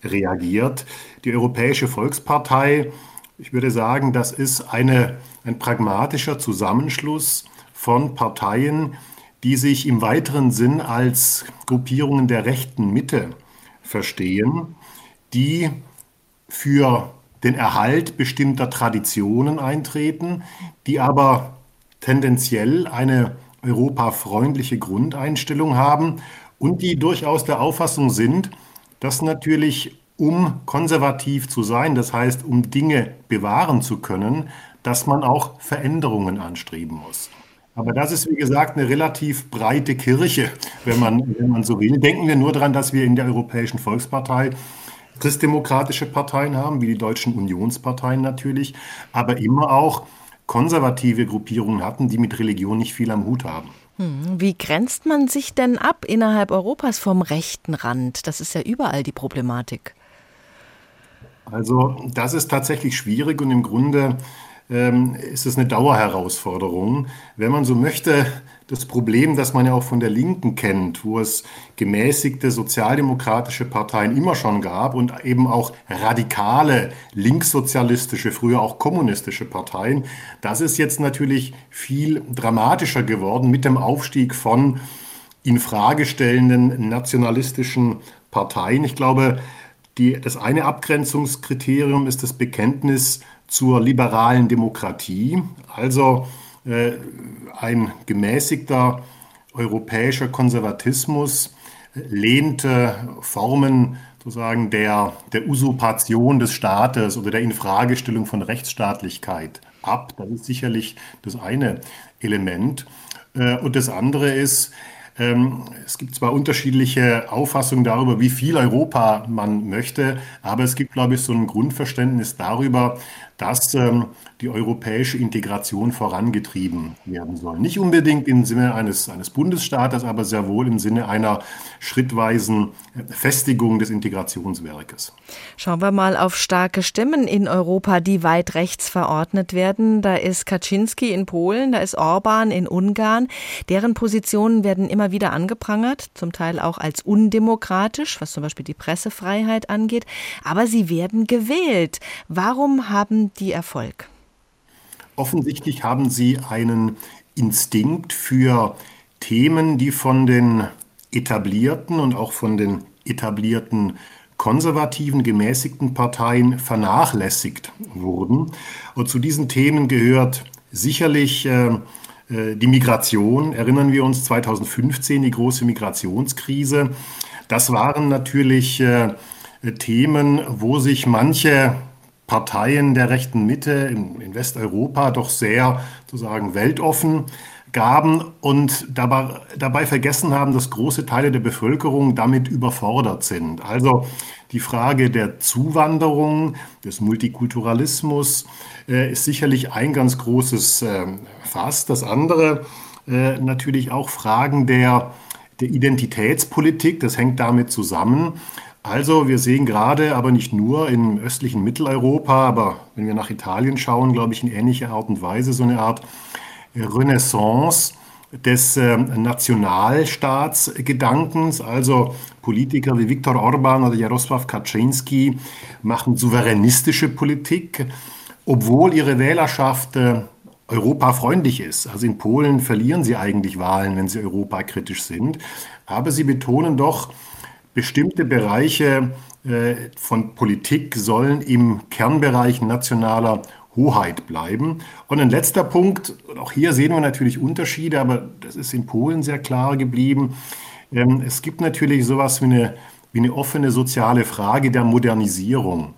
reagiert. Die Europäische Volkspartei, ich würde sagen, das ist eine, ein pragmatischer Zusammenschluss von Parteien, die sich im weiteren Sinn als Gruppierungen der rechten Mitte verstehen, die für den Erhalt bestimmter Traditionen eintreten, die aber tendenziell eine europafreundliche Grundeinstellung haben und die durchaus der Auffassung sind, dass natürlich, um konservativ zu sein, das heißt, um Dinge bewahren zu können, dass man auch Veränderungen anstreben muss. Aber das ist, wie gesagt, eine relativ breite Kirche, wenn man, wenn man so will. Denken wir nur daran, dass wir in der Europäischen Volkspartei christdemokratische Parteien haben, wie die deutschen Unionsparteien natürlich, aber immer auch konservative Gruppierungen hatten, die mit Religion nicht viel am Hut haben. Hm, wie grenzt man sich denn ab innerhalb Europas vom rechten Rand? Das ist ja überall die Problematik. Also das ist tatsächlich schwierig und im Grunde ähm, ist es eine Dauerherausforderung. Wenn man so möchte, das Problem, das man ja auch von der Linken kennt, wo es gemäßigte sozialdemokratische Parteien immer schon gab und eben auch radikale linkssozialistische, früher auch kommunistische Parteien, das ist jetzt natürlich viel dramatischer geworden mit dem Aufstieg von in Frage stellenden nationalistischen Parteien. Ich glaube, die, das eine Abgrenzungskriterium ist das Bekenntnis zur liberalen Demokratie, also ein gemäßigter europäischer Konservatismus lehnte Formen sozusagen der, der Usurpation des Staates oder der Infragestellung von Rechtsstaatlichkeit ab. Das ist sicherlich das eine Element. Äh, und das andere ist, ähm, es gibt zwar unterschiedliche Auffassungen darüber, wie viel Europa man möchte, aber es gibt, glaube ich, so ein Grundverständnis darüber, dass ähm, die europäische Integration vorangetrieben werden soll. Nicht unbedingt im Sinne eines, eines Bundesstaates, aber sehr wohl im Sinne einer schrittweisen Festigung des Integrationswerkes. Schauen wir mal auf starke Stimmen in Europa, die weit rechts verordnet werden. Da ist Kaczynski in Polen, da ist Orban in Ungarn. Deren Positionen werden immer wieder angeprangert, zum Teil auch als undemokratisch, was zum Beispiel die Pressefreiheit angeht. Aber sie werden gewählt. Warum haben die Erfolg? Offensichtlich haben Sie einen Instinkt für Themen, die von den etablierten und auch von den etablierten konservativen, gemäßigten Parteien vernachlässigt wurden. Und zu diesen Themen gehört sicherlich äh, äh die Migration. Erinnern wir uns 2015, die große Migrationskrise. Das waren natürlich äh, Themen, wo sich manche Parteien der rechten Mitte in, in Westeuropa doch sehr sozusagen weltoffen gaben und dabei, dabei vergessen haben, dass große Teile der Bevölkerung damit überfordert sind. Also die Frage der Zuwanderung, des Multikulturalismus äh, ist sicherlich ein ganz großes äh, Fass. Das andere äh, natürlich auch Fragen der, der Identitätspolitik, das hängt damit zusammen. Also wir sehen gerade, aber nicht nur im östlichen Mitteleuropa, aber wenn wir nach Italien schauen, glaube ich in ähnlicher Art und Weise so eine Art Renaissance des äh, Nationalstaatsgedankens. Also Politiker wie Viktor Orban oder Jarosław Kaczynski machen souveränistische Politik, obwohl ihre Wählerschaft äh, europafreundlich ist. Also in Polen verlieren sie eigentlich Wahlen, wenn sie europakritisch sind. Aber sie betonen doch, bestimmte Bereiche äh, von Politik sollen im Kernbereich nationaler Hoheit bleiben. Und ein letzter Punkt, auch hier sehen wir natürlich Unterschiede, aber das ist in Polen sehr klar geblieben. Ähm, es gibt natürlich sowas wie eine, wie eine offene soziale Frage der Modernisierung.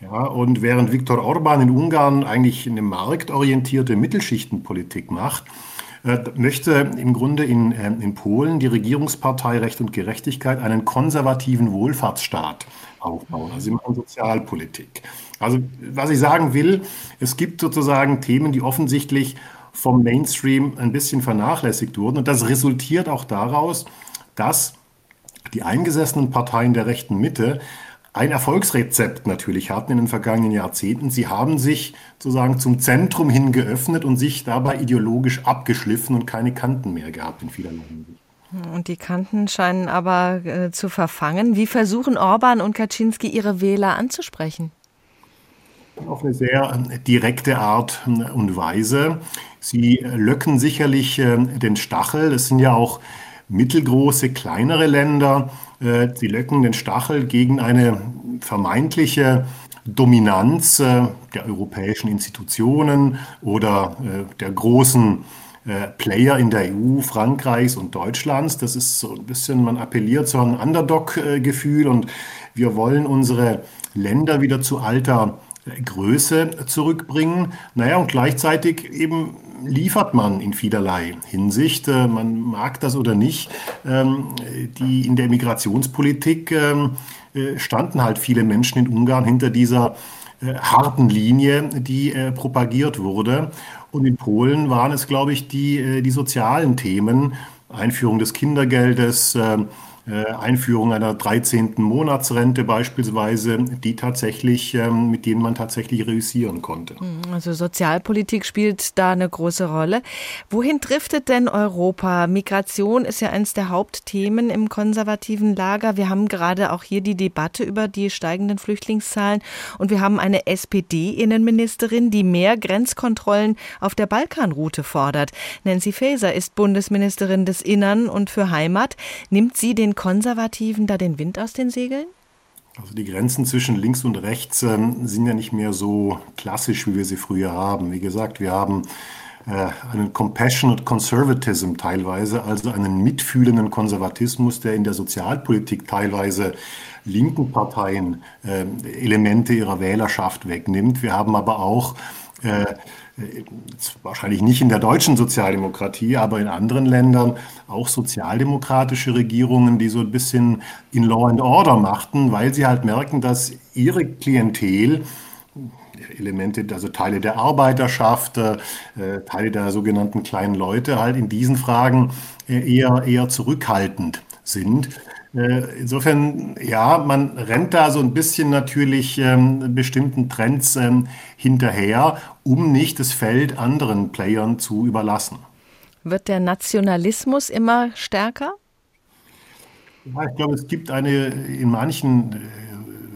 Ja, und während Viktor Orban in Ungarn eigentlich eine marktorientierte Mittelschichtenpolitik macht, möchte im Grunde in, äh, in Polen die Regierungspartei Recht und Gerechtigkeit einen konservativen Wohlfahrtsstaat aufbauen. Also sie machen Sozialpolitik. Also was ich sagen will, es gibt sozusagen Themen, die offensichtlich vom Mainstream ein bisschen vernachlässigt wurden. Und das resultiert auch daraus, dass die eingesessenen Parteien der rechten Mitte ein Erfolgsrezept natürlich hatten in den vergangenen Jahrzehnten. Sie haben sich sozusagen zum Zentrum hin geöffnet und sich dabei ideologisch abgeschliffen und keine Kanten mehr gehabt in vielerlei Hinsicht. Und die Kanten scheinen aber äh, zu verfangen. Wie versuchen Orban und Kaczynski ihre Wähler anzusprechen? Auf eine sehr äh, direkte Art äh, und Weise. Sie löcken sicherlich äh, den Stachel. Das sind ja auch mittelgroße, kleinere Länder. Sie löcken den Stachel gegen eine vermeintliche Dominanz der europäischen Institutionen oder der großen Player in der EU, Frankreichs und Deutschlands. Das ist so ein bisschen, man appelliert zu einem Underdog-Gefühl und wir wollen unsere Länder wieder zu alter Größe zurückbringen. Naja, und gleichzeitig eben liefert man in vielerlei Hinsicht, äh, man mag das oder nicht, ähm, die in der Migrationspolitik ähm, äh, standen halt viele Menschen in Ungarn hinter dieser äh, harten Linie, die propagiert wurde. Und in Polen waren es, glaube ich, die, die sozialen Themen, Einführung des Kindergeldes, äh, Einführung einer 13. Monatsrente beispielsweise, die tatsächlich, ähm, mit denen man tatsächlich reüssieren konnte. Hm, also Sozialpolitik spielt da eine große Rolle. Wohin driftet denn Europa? Migration ist ja eines der Hauptthemen im konservativen Lager. Wir haben gerade auch hier die Debatte über die steigenden Flüchtlingszahlen und wir haben eine SPD-Innenministerin, die mehr Grenzkontrollen auf der Balkanroute fordert. Nancy Faeser ist Bundesministerin des Innern und für Heimat. Nimmt sie den Konservativen da den Wind aus den Segeln? Also die Grenzen zwischen links und rechts äh, sind ja nicht mehr so klassisch, wie wir sie früher haben. Wie gesagt, wir haben äh, einen Compassionate Conservatism teilweise, also einen mitfühlenden Konservatismus, der in der Sozialpolitik teilweise linken Parteien äh, Elemente ihrer Wählerschaft wegnimmt. Wir haben aber auch äh, wahrscheinlich nicht in der deutschen Sozialdemokratie, aber in anderen Ländern auch sozialdemokratische Regierungen, die so ein bisschen in Law and Order machten, weil sie halt merken, dass ihre Klientel Elemente, also Teile der Arbeiterschaft, äh, Teile der sogenannten kleinen Leute halt in diesen Fragen äh, eher, eher zurückhaltend sind. Äh, insofern, ja, man rennt da so ein bisschen natürlich ähm, bestimmten Trends ähm, hinterher, um nicht das Feld anderen Playern zu überlassen. Wird der Nationalismus immer stärker? Ja, ich glaube, es gibt eine in manchen äh,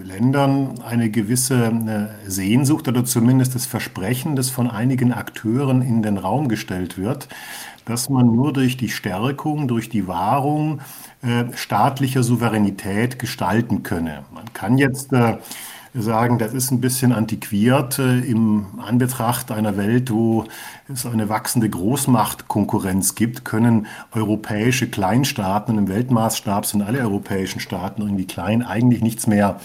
Ländern eine gewisse äh, Sehnsucht oder zumindest das Versprechen, das von einigen Akteuren in den Raum gestellt wird, dass man nur durch die Stärkung, durch die Wahrung äh, staatlicher Souveränität gestalten könne. Man kann jetzt äh, sagen, das ist ein bisschen antiquiert äh, im Anbetracht einer Welt, wo es eine wachsende Großmachtkonkurrenz gibt, können europäische Kleinstaaten, und im Weltmaßstab sind alle europäischen Staaten irgendwie klein, eigentlich nichts mehr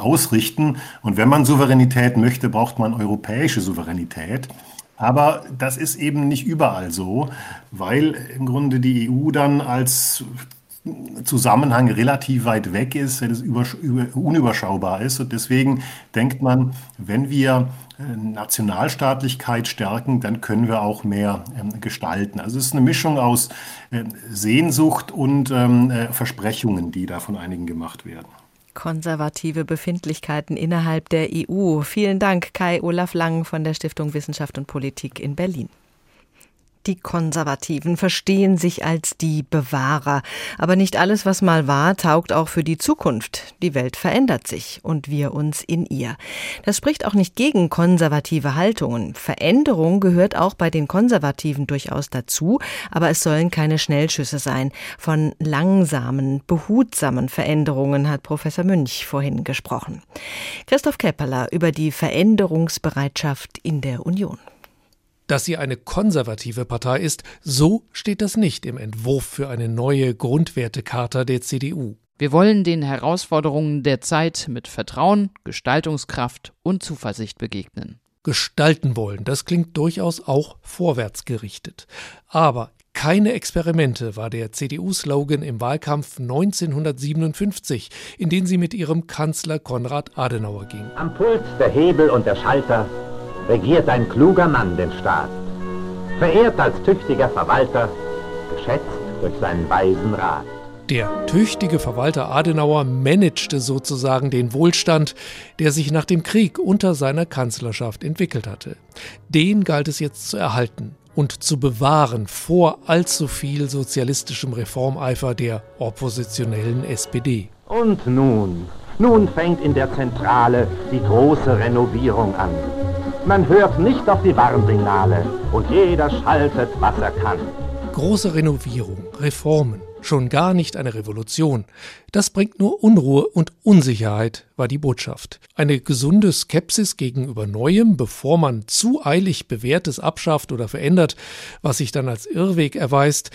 ausrichten. Und wenn man Souveränität möchte, braucht man europäische Souveränität. Aber das ist eben nicht überall so, weil im Grunde die EU dann als Zusammenhang relativ weit weg ist, wenn es über, über, unüberschaubar ist. Und deswegen denkt man, wenn wir äh, Nationalstaatlichkeit stärken, dann können wir auch mehr ähm, gestalten. Also es ist eine Mischung aus äh, Sehnsucht und ähm, äh, Versprechungen, die da von einigen gemacht werden. Konservative Befindlichkeiten innerhalb der EU. Vielen Dank, Kai Olaf Lang von der Stiftung Wissenschaft und Politik in Berlin. Die Konservativen verstehen sich als die Bewahrer. Aber nicht alles, was mal war, taugt auch für die Zukunft. Die Welt verändert sich und wir uns in ihr. Das spricht auch nicht gegen konservative Haltungen. Veränderung gehört auch bei den Konservativen durchaus dazu, aber es sollen keine Schnellschüsse sein. Von langsamen, behutsamen Veränderungen hat Professor Münch vorhin gesprochen. Christoph Keppeler über die Veränderungsbereitschaft in der Union. Dass sie eine konservative Partei ist, so steht das nicht im Entwurf für eine neue Grundwertecharta der CDU. Wir wollen den Herausforderungen der Zeit mit Vertrauen, Gestaltungskraft und Zuversicht begegnen. Gestalten wollen, das klingt durchaus auch vorwärtsgerichtet. Aber keine Experimente war der CDU-Slogan im Wahlkampf 1957, in den sie mit ihrem Kanzler Konrad Adenauer ging. Am Puls der Hebel und der Schalter regiert ein kluger Mann den Staat, verehrt als tüchtiger Verwalter, geschätzt durch seinen weisen Rat. Der tüchtige Verwalter Adenauer managte sozusagen den Wohlstand, der sich nach dem Krieg unter seiner Kanzlerschaft entwickelt hatte. Den galt es jetzt zu erhalten und zu bewahren vor allzu viel sozialistischem Reformeifer der oppositionellen SPD. Und nun, nun fängt in der Zentrale die große Renovierung an. Man hört nicht auf die Warnsignale und jeder schaltet, was er kann. Große Renovierung, Reformen, schon gar nicht eine Revolution. Das bringt nur Unruhe und Unsicherheit, war die Botschaft. Eine gesunde Skepsis gegenüber Neuem, bevor man zu eilig Bewährtes abschafft oder verändert, was sich dann als Irrweg erweist,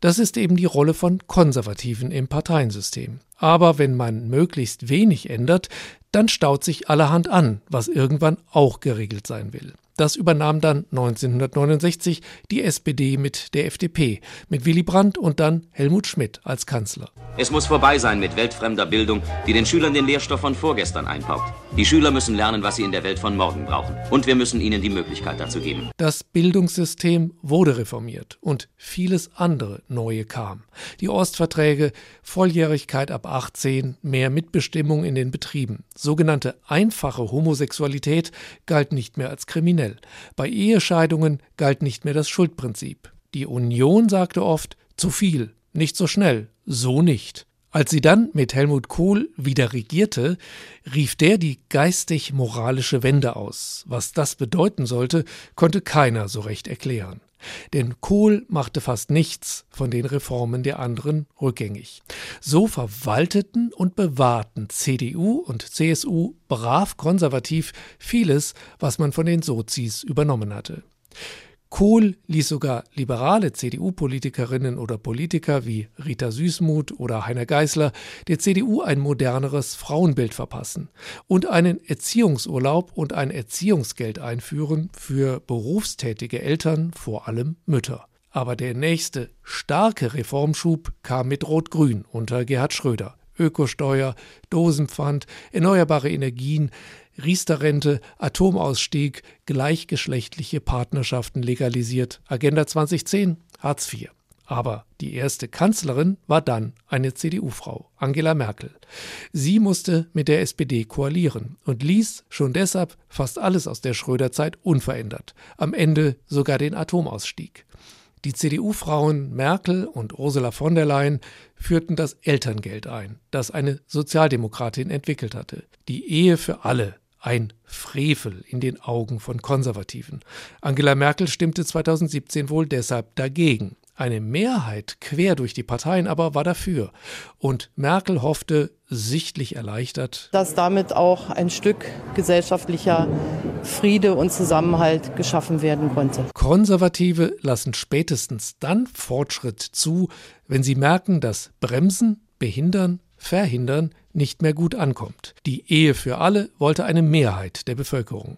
das ist eben die Rolle von Konservativen im Parteiensystem. Aber wenn man möglichst wenig ändert, dann staut sich allerhand an, was irgendwann auch geregelt sein will. Das übernahm dann 1969 die SPD mit der FDP, mit Willy Brandt und dann Helmut Schmidt als Kanzler. Es muss vorbei sein mit weltfremder Bildung, die den Schülern den Lehrstoff von vorgestern einpaukt. Die Schüler müssen lernen, was sie in der Welt von morgen brauchen. Und wir müssen ihnen die Möglichkeit dazu geben. Das Bildungssystem wurde reformiert und vieles andere Neue kam. Die Ostverträge, Volljährigkeit ab 18, mehr Mitbestimmung in den Betrieben. Sogenannte einfache Homosexualität galt nicht mehr als kriminell. Bei Ehescheidungen galt nicht mehr das Schuldprinzip. Die Union sagte oft, zu viel, nicht so schnell, so nicht. Als sie dann mit Helmut Kohl wieder regierte, rief der die geistig-moralische Wende aus. Was das bedeuten sollte, konnte keiner so recht erklären. Denn Kohl machte fast nichts von den Reformen der anderen rückgängig. So verwalteten und bewahrten CDU und CSU brav konservativ vieles, was man von den Sozis übernommen hatte. Kohl ließ sogar liberale CDU-Politikerinnen oder Politiker wie Rita Süßmuth oder Heiner Geißler der CDU ein moderneres Frauenbild verpassen und einen Erziehungsurlaub und ein Erziehungsgeld einführen für berufstätige Eltern, vor allem Mütter. Aber der nächste starke Reformschub kam mit Rot-Grün unter Gerhard Schröder. Ökosteuer, Dosenpfand, erneuerbare Energien, Riester-Rente, Atomausstieg, gleichgeschlechtliche Partnerschaften legalisiert, Agenda 2010, Hartz IV. Aber die erste Kanzlerin war dann eine CDU-Frau, Angela Merkel. Sie musste mit der SPD koalieren und ließ schon deshalb fast alles aus der Schröder-Zeit unverändert, am Ende sogar den Atomausstieg. Die CDU-Frauen Merkel und Ursula von der Leyen führten das Elterngeld ein, das eine Sozialdemokratin entwickelt hatte. Die Ehe für alle ein Frevel in den Augen von Konservativen. Angela Merkel stimmte 2017 wohl deshalb dagegen. Eine Mehrheit quer durch die Parteien aber war dafür. Und Merkel hoffte, sichtlich erleichtert, dass damit auch ein Stück gesellschaftlicher Friede und Zusammenhalt geschaffen werden konnte. Konservative lassen spätestens dann Fortschritt zu, wenn sie merken, dass Bremsen, Behindern, Verhindern nicht mehr gut ankommt. Die Ehe für alle wollte eine Mehrheit der Bevölkerung.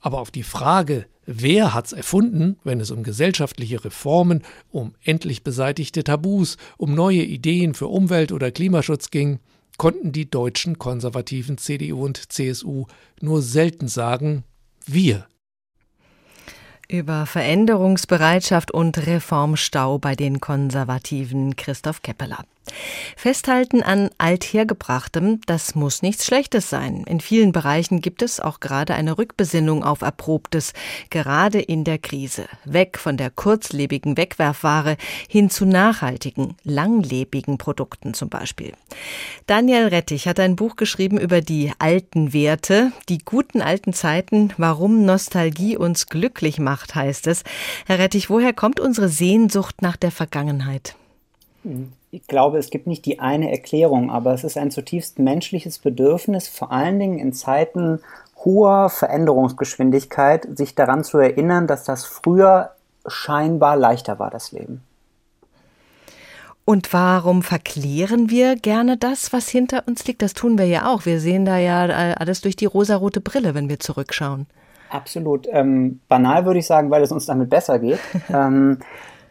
Aber auf die Frage, wer hat's erfunden, wenn es um gesellschaftliche Reformen, um endlich beseitigte Tabus, um neue Ideen für Umwelt oder Klimaschutz ging, konnten die deutschen konservativen CDU und CSU nur selten sagen, wir über Veränderungsbereitschaft und Reformstau bei den Konservativen Christoph Keppeler. Festhalten an Althergebrachtem, das muss nichts Schlechtes sein. In vielen Bereichen gibt es auch gerade eine Rückbesinnung auf Erprobtes, gerade in der Krise. Weg von der kurzlebigen Wegwerfware hin zu nachhaltigen, langlebigen Produkten zum Beispiel. Daniel Rettich hat ein Buch geschrieben über die alten Werte, die guten alten Zeiten, warum Nostalgie uns glücklich macht, heißt es. Herr Rettich, woher kommt unsere Sehnsucht nach der Vergangenheit? Ich glaube, es gibt nicht die eine Erklärung, aber es ist ein zutiefst menschliches Bedürfnis, vor allen Dingen in Zeiten hoher Veränderungsgeschwindigkeit, sich daran zu erinnern, dass das früher scheinbar leichter war, das Leben. Und warum verklären wir gerne das, was hinter uns liegt? Das tun wir ja auch. Wir sehen da ja alles durch die rosarote Brille, wenn wir zurückschauen. Absolut. Ähm, banal würde ich sagen, weil es uns damit besser geht. ähm,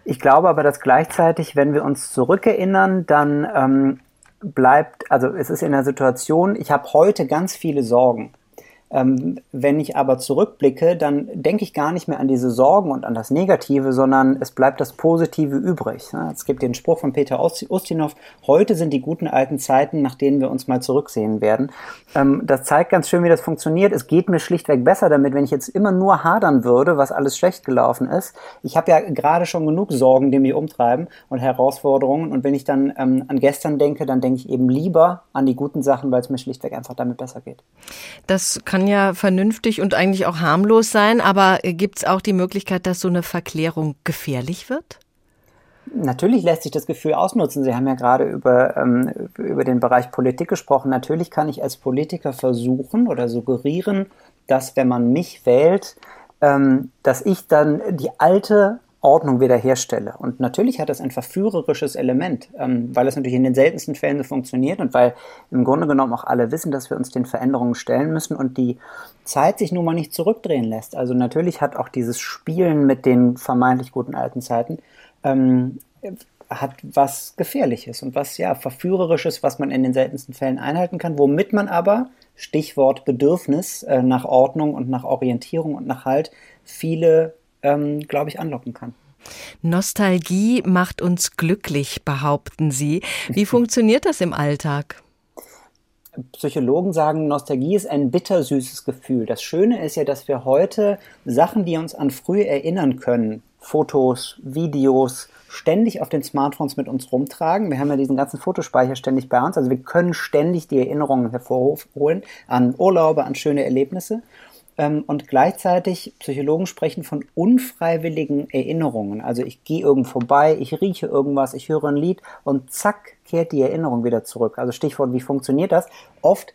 ich glaube aber, dass gleichzeitig, wenn wir uns zurückerinnern, dann ähm, bleibt, also es ist in der Situation, ich habe heute ganz viele Sorgen. Ähm, wenn ich aber zurückblicke, dann denke ich gar nicht mehr an diese Sorgen und an das Negative, sondern es bleibt das Positive übrig. Es gibt den Spruch von Peter Ustinov, heute sind die guten alten Zeiten, nach denen wir uns mal zurücksehen werden. Ähm, das zeigt ganz schön, wie das funktioniert. Es geht mir schlichtweg besser damit, wenn ich jetzt immer nur hadern würde, was alles schlecht gelaufen ist. Ich habe ja gerade schon genug Sorgen, die mich umtreiben und Herausforderungen. Und wenn ich dann ähm, an gestern denke, dann denke ich eben lieber an die guten Sachen, weil es mir schlichtweg einfach damit besser geht. Das kann kann ja vernünftig und eigentlich auch harmlos sein, aber gibt es auch die Möglichkeit, dass so eine Verklärung gefährlich wird? Natürlich lässt sich das Gefühl ausnutzen. Sie haben ja gerade über, ähm, über den Bereich Politik gesprochen. Natürlich kann ich als Politiker versuchen oder suggerieren, dass wenn man mich wählt, ähm, dass ich dann die alte Ordnung wiederherstelle. Und natürlich hat das ein verführerisches Element, ähm, weil es natürlich in den seltensten Fällen so funktioniert und weil im Grunde genommen auch alle wissen, dass wir uns den Veränderungen stellen müssen und die Zeit sich nun mal nicht zurückdrehen lässt. Also natürlich hat auch dieses Spielen mit den vermeintlich guten alten Zeiten ähm, hat was Gefährliches und was ja Verführerisches, was man in den seltensten Fällen einhalten kann, womit man aber, Stichwort Bedürfnis äh, nach Ordnung und nach Orientierung und nach Halt, viele ähm, glaube ich, anlocken kann. Nostalgie macht uns glücklich, behaupten Sie. Wie funktioniert das im Alltag? Psychologen sagen, Nostalgie ist ein bittersüßes Gefühl. Das Schöne ist ja, dass wir heute Sachen, die uns an früh erinnern können, Fotos, Videos, ständig auf den Smartphones mit uns rumtragen. Wir haben ja diesen ganzen Fotospeicher ständig bei uns. Also wir können ständig die Erinnerungen hervorholen an Urlaube, an schöne Erlebnisse. Ähm, und gleichzeitig, Psychologen sprechen von unfreiwilligen Erinnerungen. Also ich gehe irgendwo vorbei, ich rieche irgendwas, ich höre ein Lied und zack, kehrt die Erinnerung wieder zurück. Also Stichwort, wie funktioniert das? Oft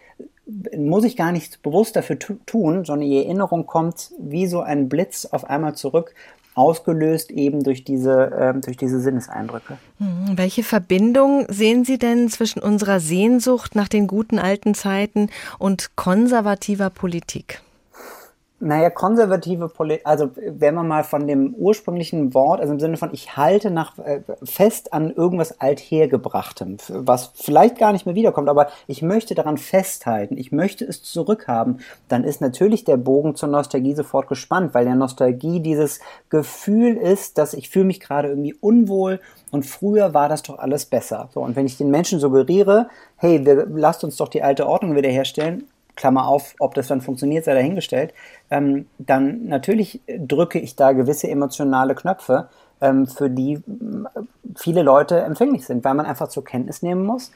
muss ich gar nichts bewusst dafür tun, sondern die Erinnerung kommt wie so ein Blitz auf einmal zurück, ausgelöst eben durch diese, äh, durch diese Sinneseindrücke. Hm, welche Verbindung sehen Sie denn zwischen unserer Sehnsucht nach den guten alten Zeiten und konservativer Politik? Naja, konservative Politik, also wenn man mal von dem ursprünglichen Wort, also im Sinne von ich halte nach äh, fest an irgendwas althergebrachtem, was vielleicht gar nicht mehr wiederkommt, aber ich möchte daran festhalten, ich möchte es zurückhaben, dann ist natürlich der Bogen zur Nostalgie sofort gespannt, weil der Nostalgie dieses Gefühl ist, dass ich fühle mich gerade irgendwie unwohl und früher war das doch alles besser. So, und wenn ich den Menschen suggeriere, hey, wir, lasst uns doch die alte Ordnung wiederherstellen, Klammer auf, ob das dann funktioniert, sei dahingestellt, ähm, dann natürlich drücke ich da gewisse emotionale Knöpfe, ähm, für die viele Leute empfänglich sind, weil man einfach zur Kenntnis nehmen muss,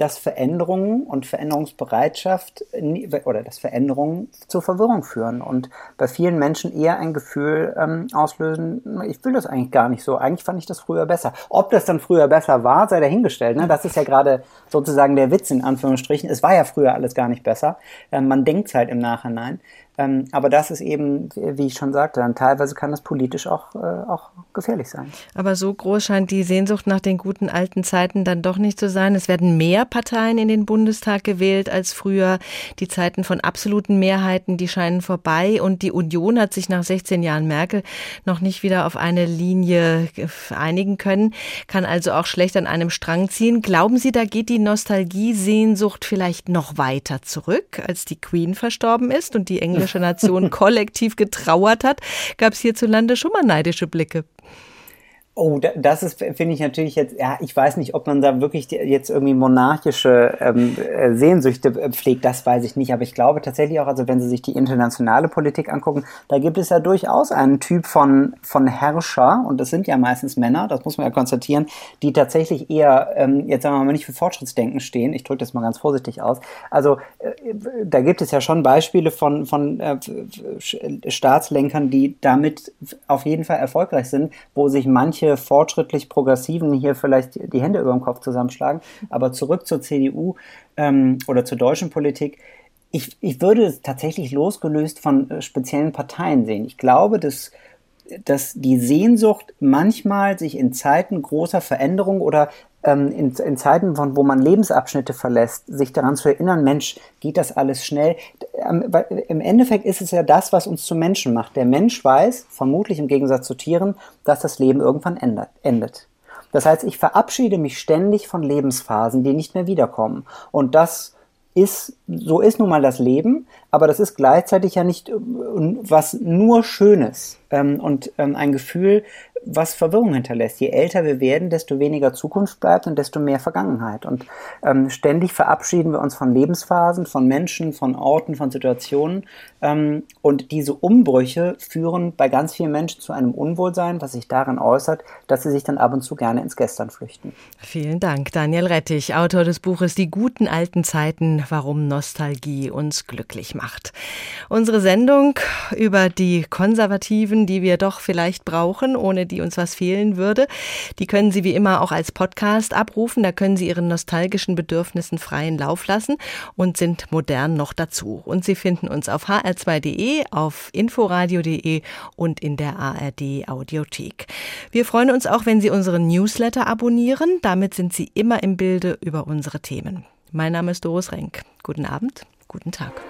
dass Veränderungen und Veränderungsbereitschaft oder dass Veränderungen zur Verwirrung führen und bei vielen Menschen eher ein Gefühl ähm, auslösen, ich will das eigentlich gar nicht so, eigentlich fand ich das früher besser. Ob das dann früher besser war, sei dahingestellt. Ne? Das ist ja gerade sozusagen der Witz in Anführungsstrichen. Es war ja früher alles gar nicht besser. Ähm, man denkt es halt im Nachhinein. Ähm, aber das ist eben, wie ich schon sagte, dann teilweise kann das politisch auch, äh, auch gefährlich sein. Aber so groß scheint die Sehnsucht nach den guten alten Zeiten dann doch nicht zu sein. Es werden mehr Parteien in den Bundestag gewählt als früher. Die Zeiten von absoluten Mehrheiten, die scheinen vorbei. Und die Union hat sich nach 16 Jahren Merkel noch nicht wieder auf eine Linie einigen können, kann also auch schlecht an einem Strang ziehen. Glauben Sie, da geht die Nostalgiesehnsucht vielleicht noch weiter zurück, als die Queen verstorben ist und die englische Nation kollektiv getrauert hat, gab es hierzulande schon mal neidische Blicke. Oh, das ist, finde ich natürlich jetzt, ja, ich weiß nicht, ob man da wirklich jetzt irgendwie monarchische ähm, äh, Sehnsüchte äh, pflegt, das weiß ich nicht. Aber ich glaube tatsächlich auch, also wenn Sie sich die internationale Politik angucken, da gibt es ja durchaus einen Typ von, von Herrscher, und das sind ja meistens Männer, das muss man ja konstatieren, die tatsächlich eher, ähm, jetzt sagen wir mal, nicht für Fortschrittsdenken stehen. Ich drücke das mal ganz vorsichtig aus. Also äh, da gibt es ja schon Beispiele von, von äh, Staatslenkern, die damit auf jeden Fall erfolgreich sind, wo sich manche fortschrittlich Progressiven hier vielleicht die Hände über dem Kopf zusammenschlagen. Aber zurück zur CDU ähm, oder zur deutschen Politik. Ich, ich würde es tatsächlich losgelöst von äh, speziellen Parteien sehen. Ich glaube, dass dass die Sehnsucht manchmal sich in Zeiten großer Veränderung oder ähm, in, in, Zeiten, von, wo man Lebensabschnitte verlässt, sich daran zu erinnern, Mensch, geht das alles schnell? Ähm, Im Endeffekt ist es ja das, was uns zu Menschen macht. Der Mensch weiß, vermutlich im Gegensatz zu Tieren, dass das Leben irgendwann ändert, endet. Das heißt, ich verabschiede mich ständig von Lebensphasen, die nicht mehr wiederkommen. Und das ist, so ist nun mal das Leben, aber das ist gleichzeitig ja nicht äh, was nur Schönes ähm, und ähm, ein Gefühl, was Verwirrung hinterlässt. Je älter wir werden, desto weniger Zukunft bleibt und desto mehr Vergangenheit. Und ähm, ständig verabschieden wir uns von Lebensphasen, von Menschen, von Orten, von Situationen. Ähm, und diese Umbrüche führen bei ganz vielen Menschen zu einem Unwohlsein, was sich darin äußert, dass sie sich dann ab und zu gerne ins Gestern flüchten. Vielen Dank, Daniel Rettich, Autor des Buches Die guten alten Zeiten, warum Nostalgie uns glücklich macht. Unsere Sendung über die Konservativen, die wir doch vielleicht brauchen, ohne die uns was fehlen würde. Die können Sie wie immer auch als Podcast abrufen. Da können Sie Ihren nostalgischen Bedürfnissen freien Lauf lassen und sind modern noch dazu. Und Sie finden uns auf hr2.de, auf inforadio.de und in der ARD Audiothek. Wir freuen uns auch, wenn Sie unseren Newsletter abonnieren. Damit sind Sie immer im Bilde über unsere Themen. Mein Name ist Doris Renk. Guten Abend, guten Tag.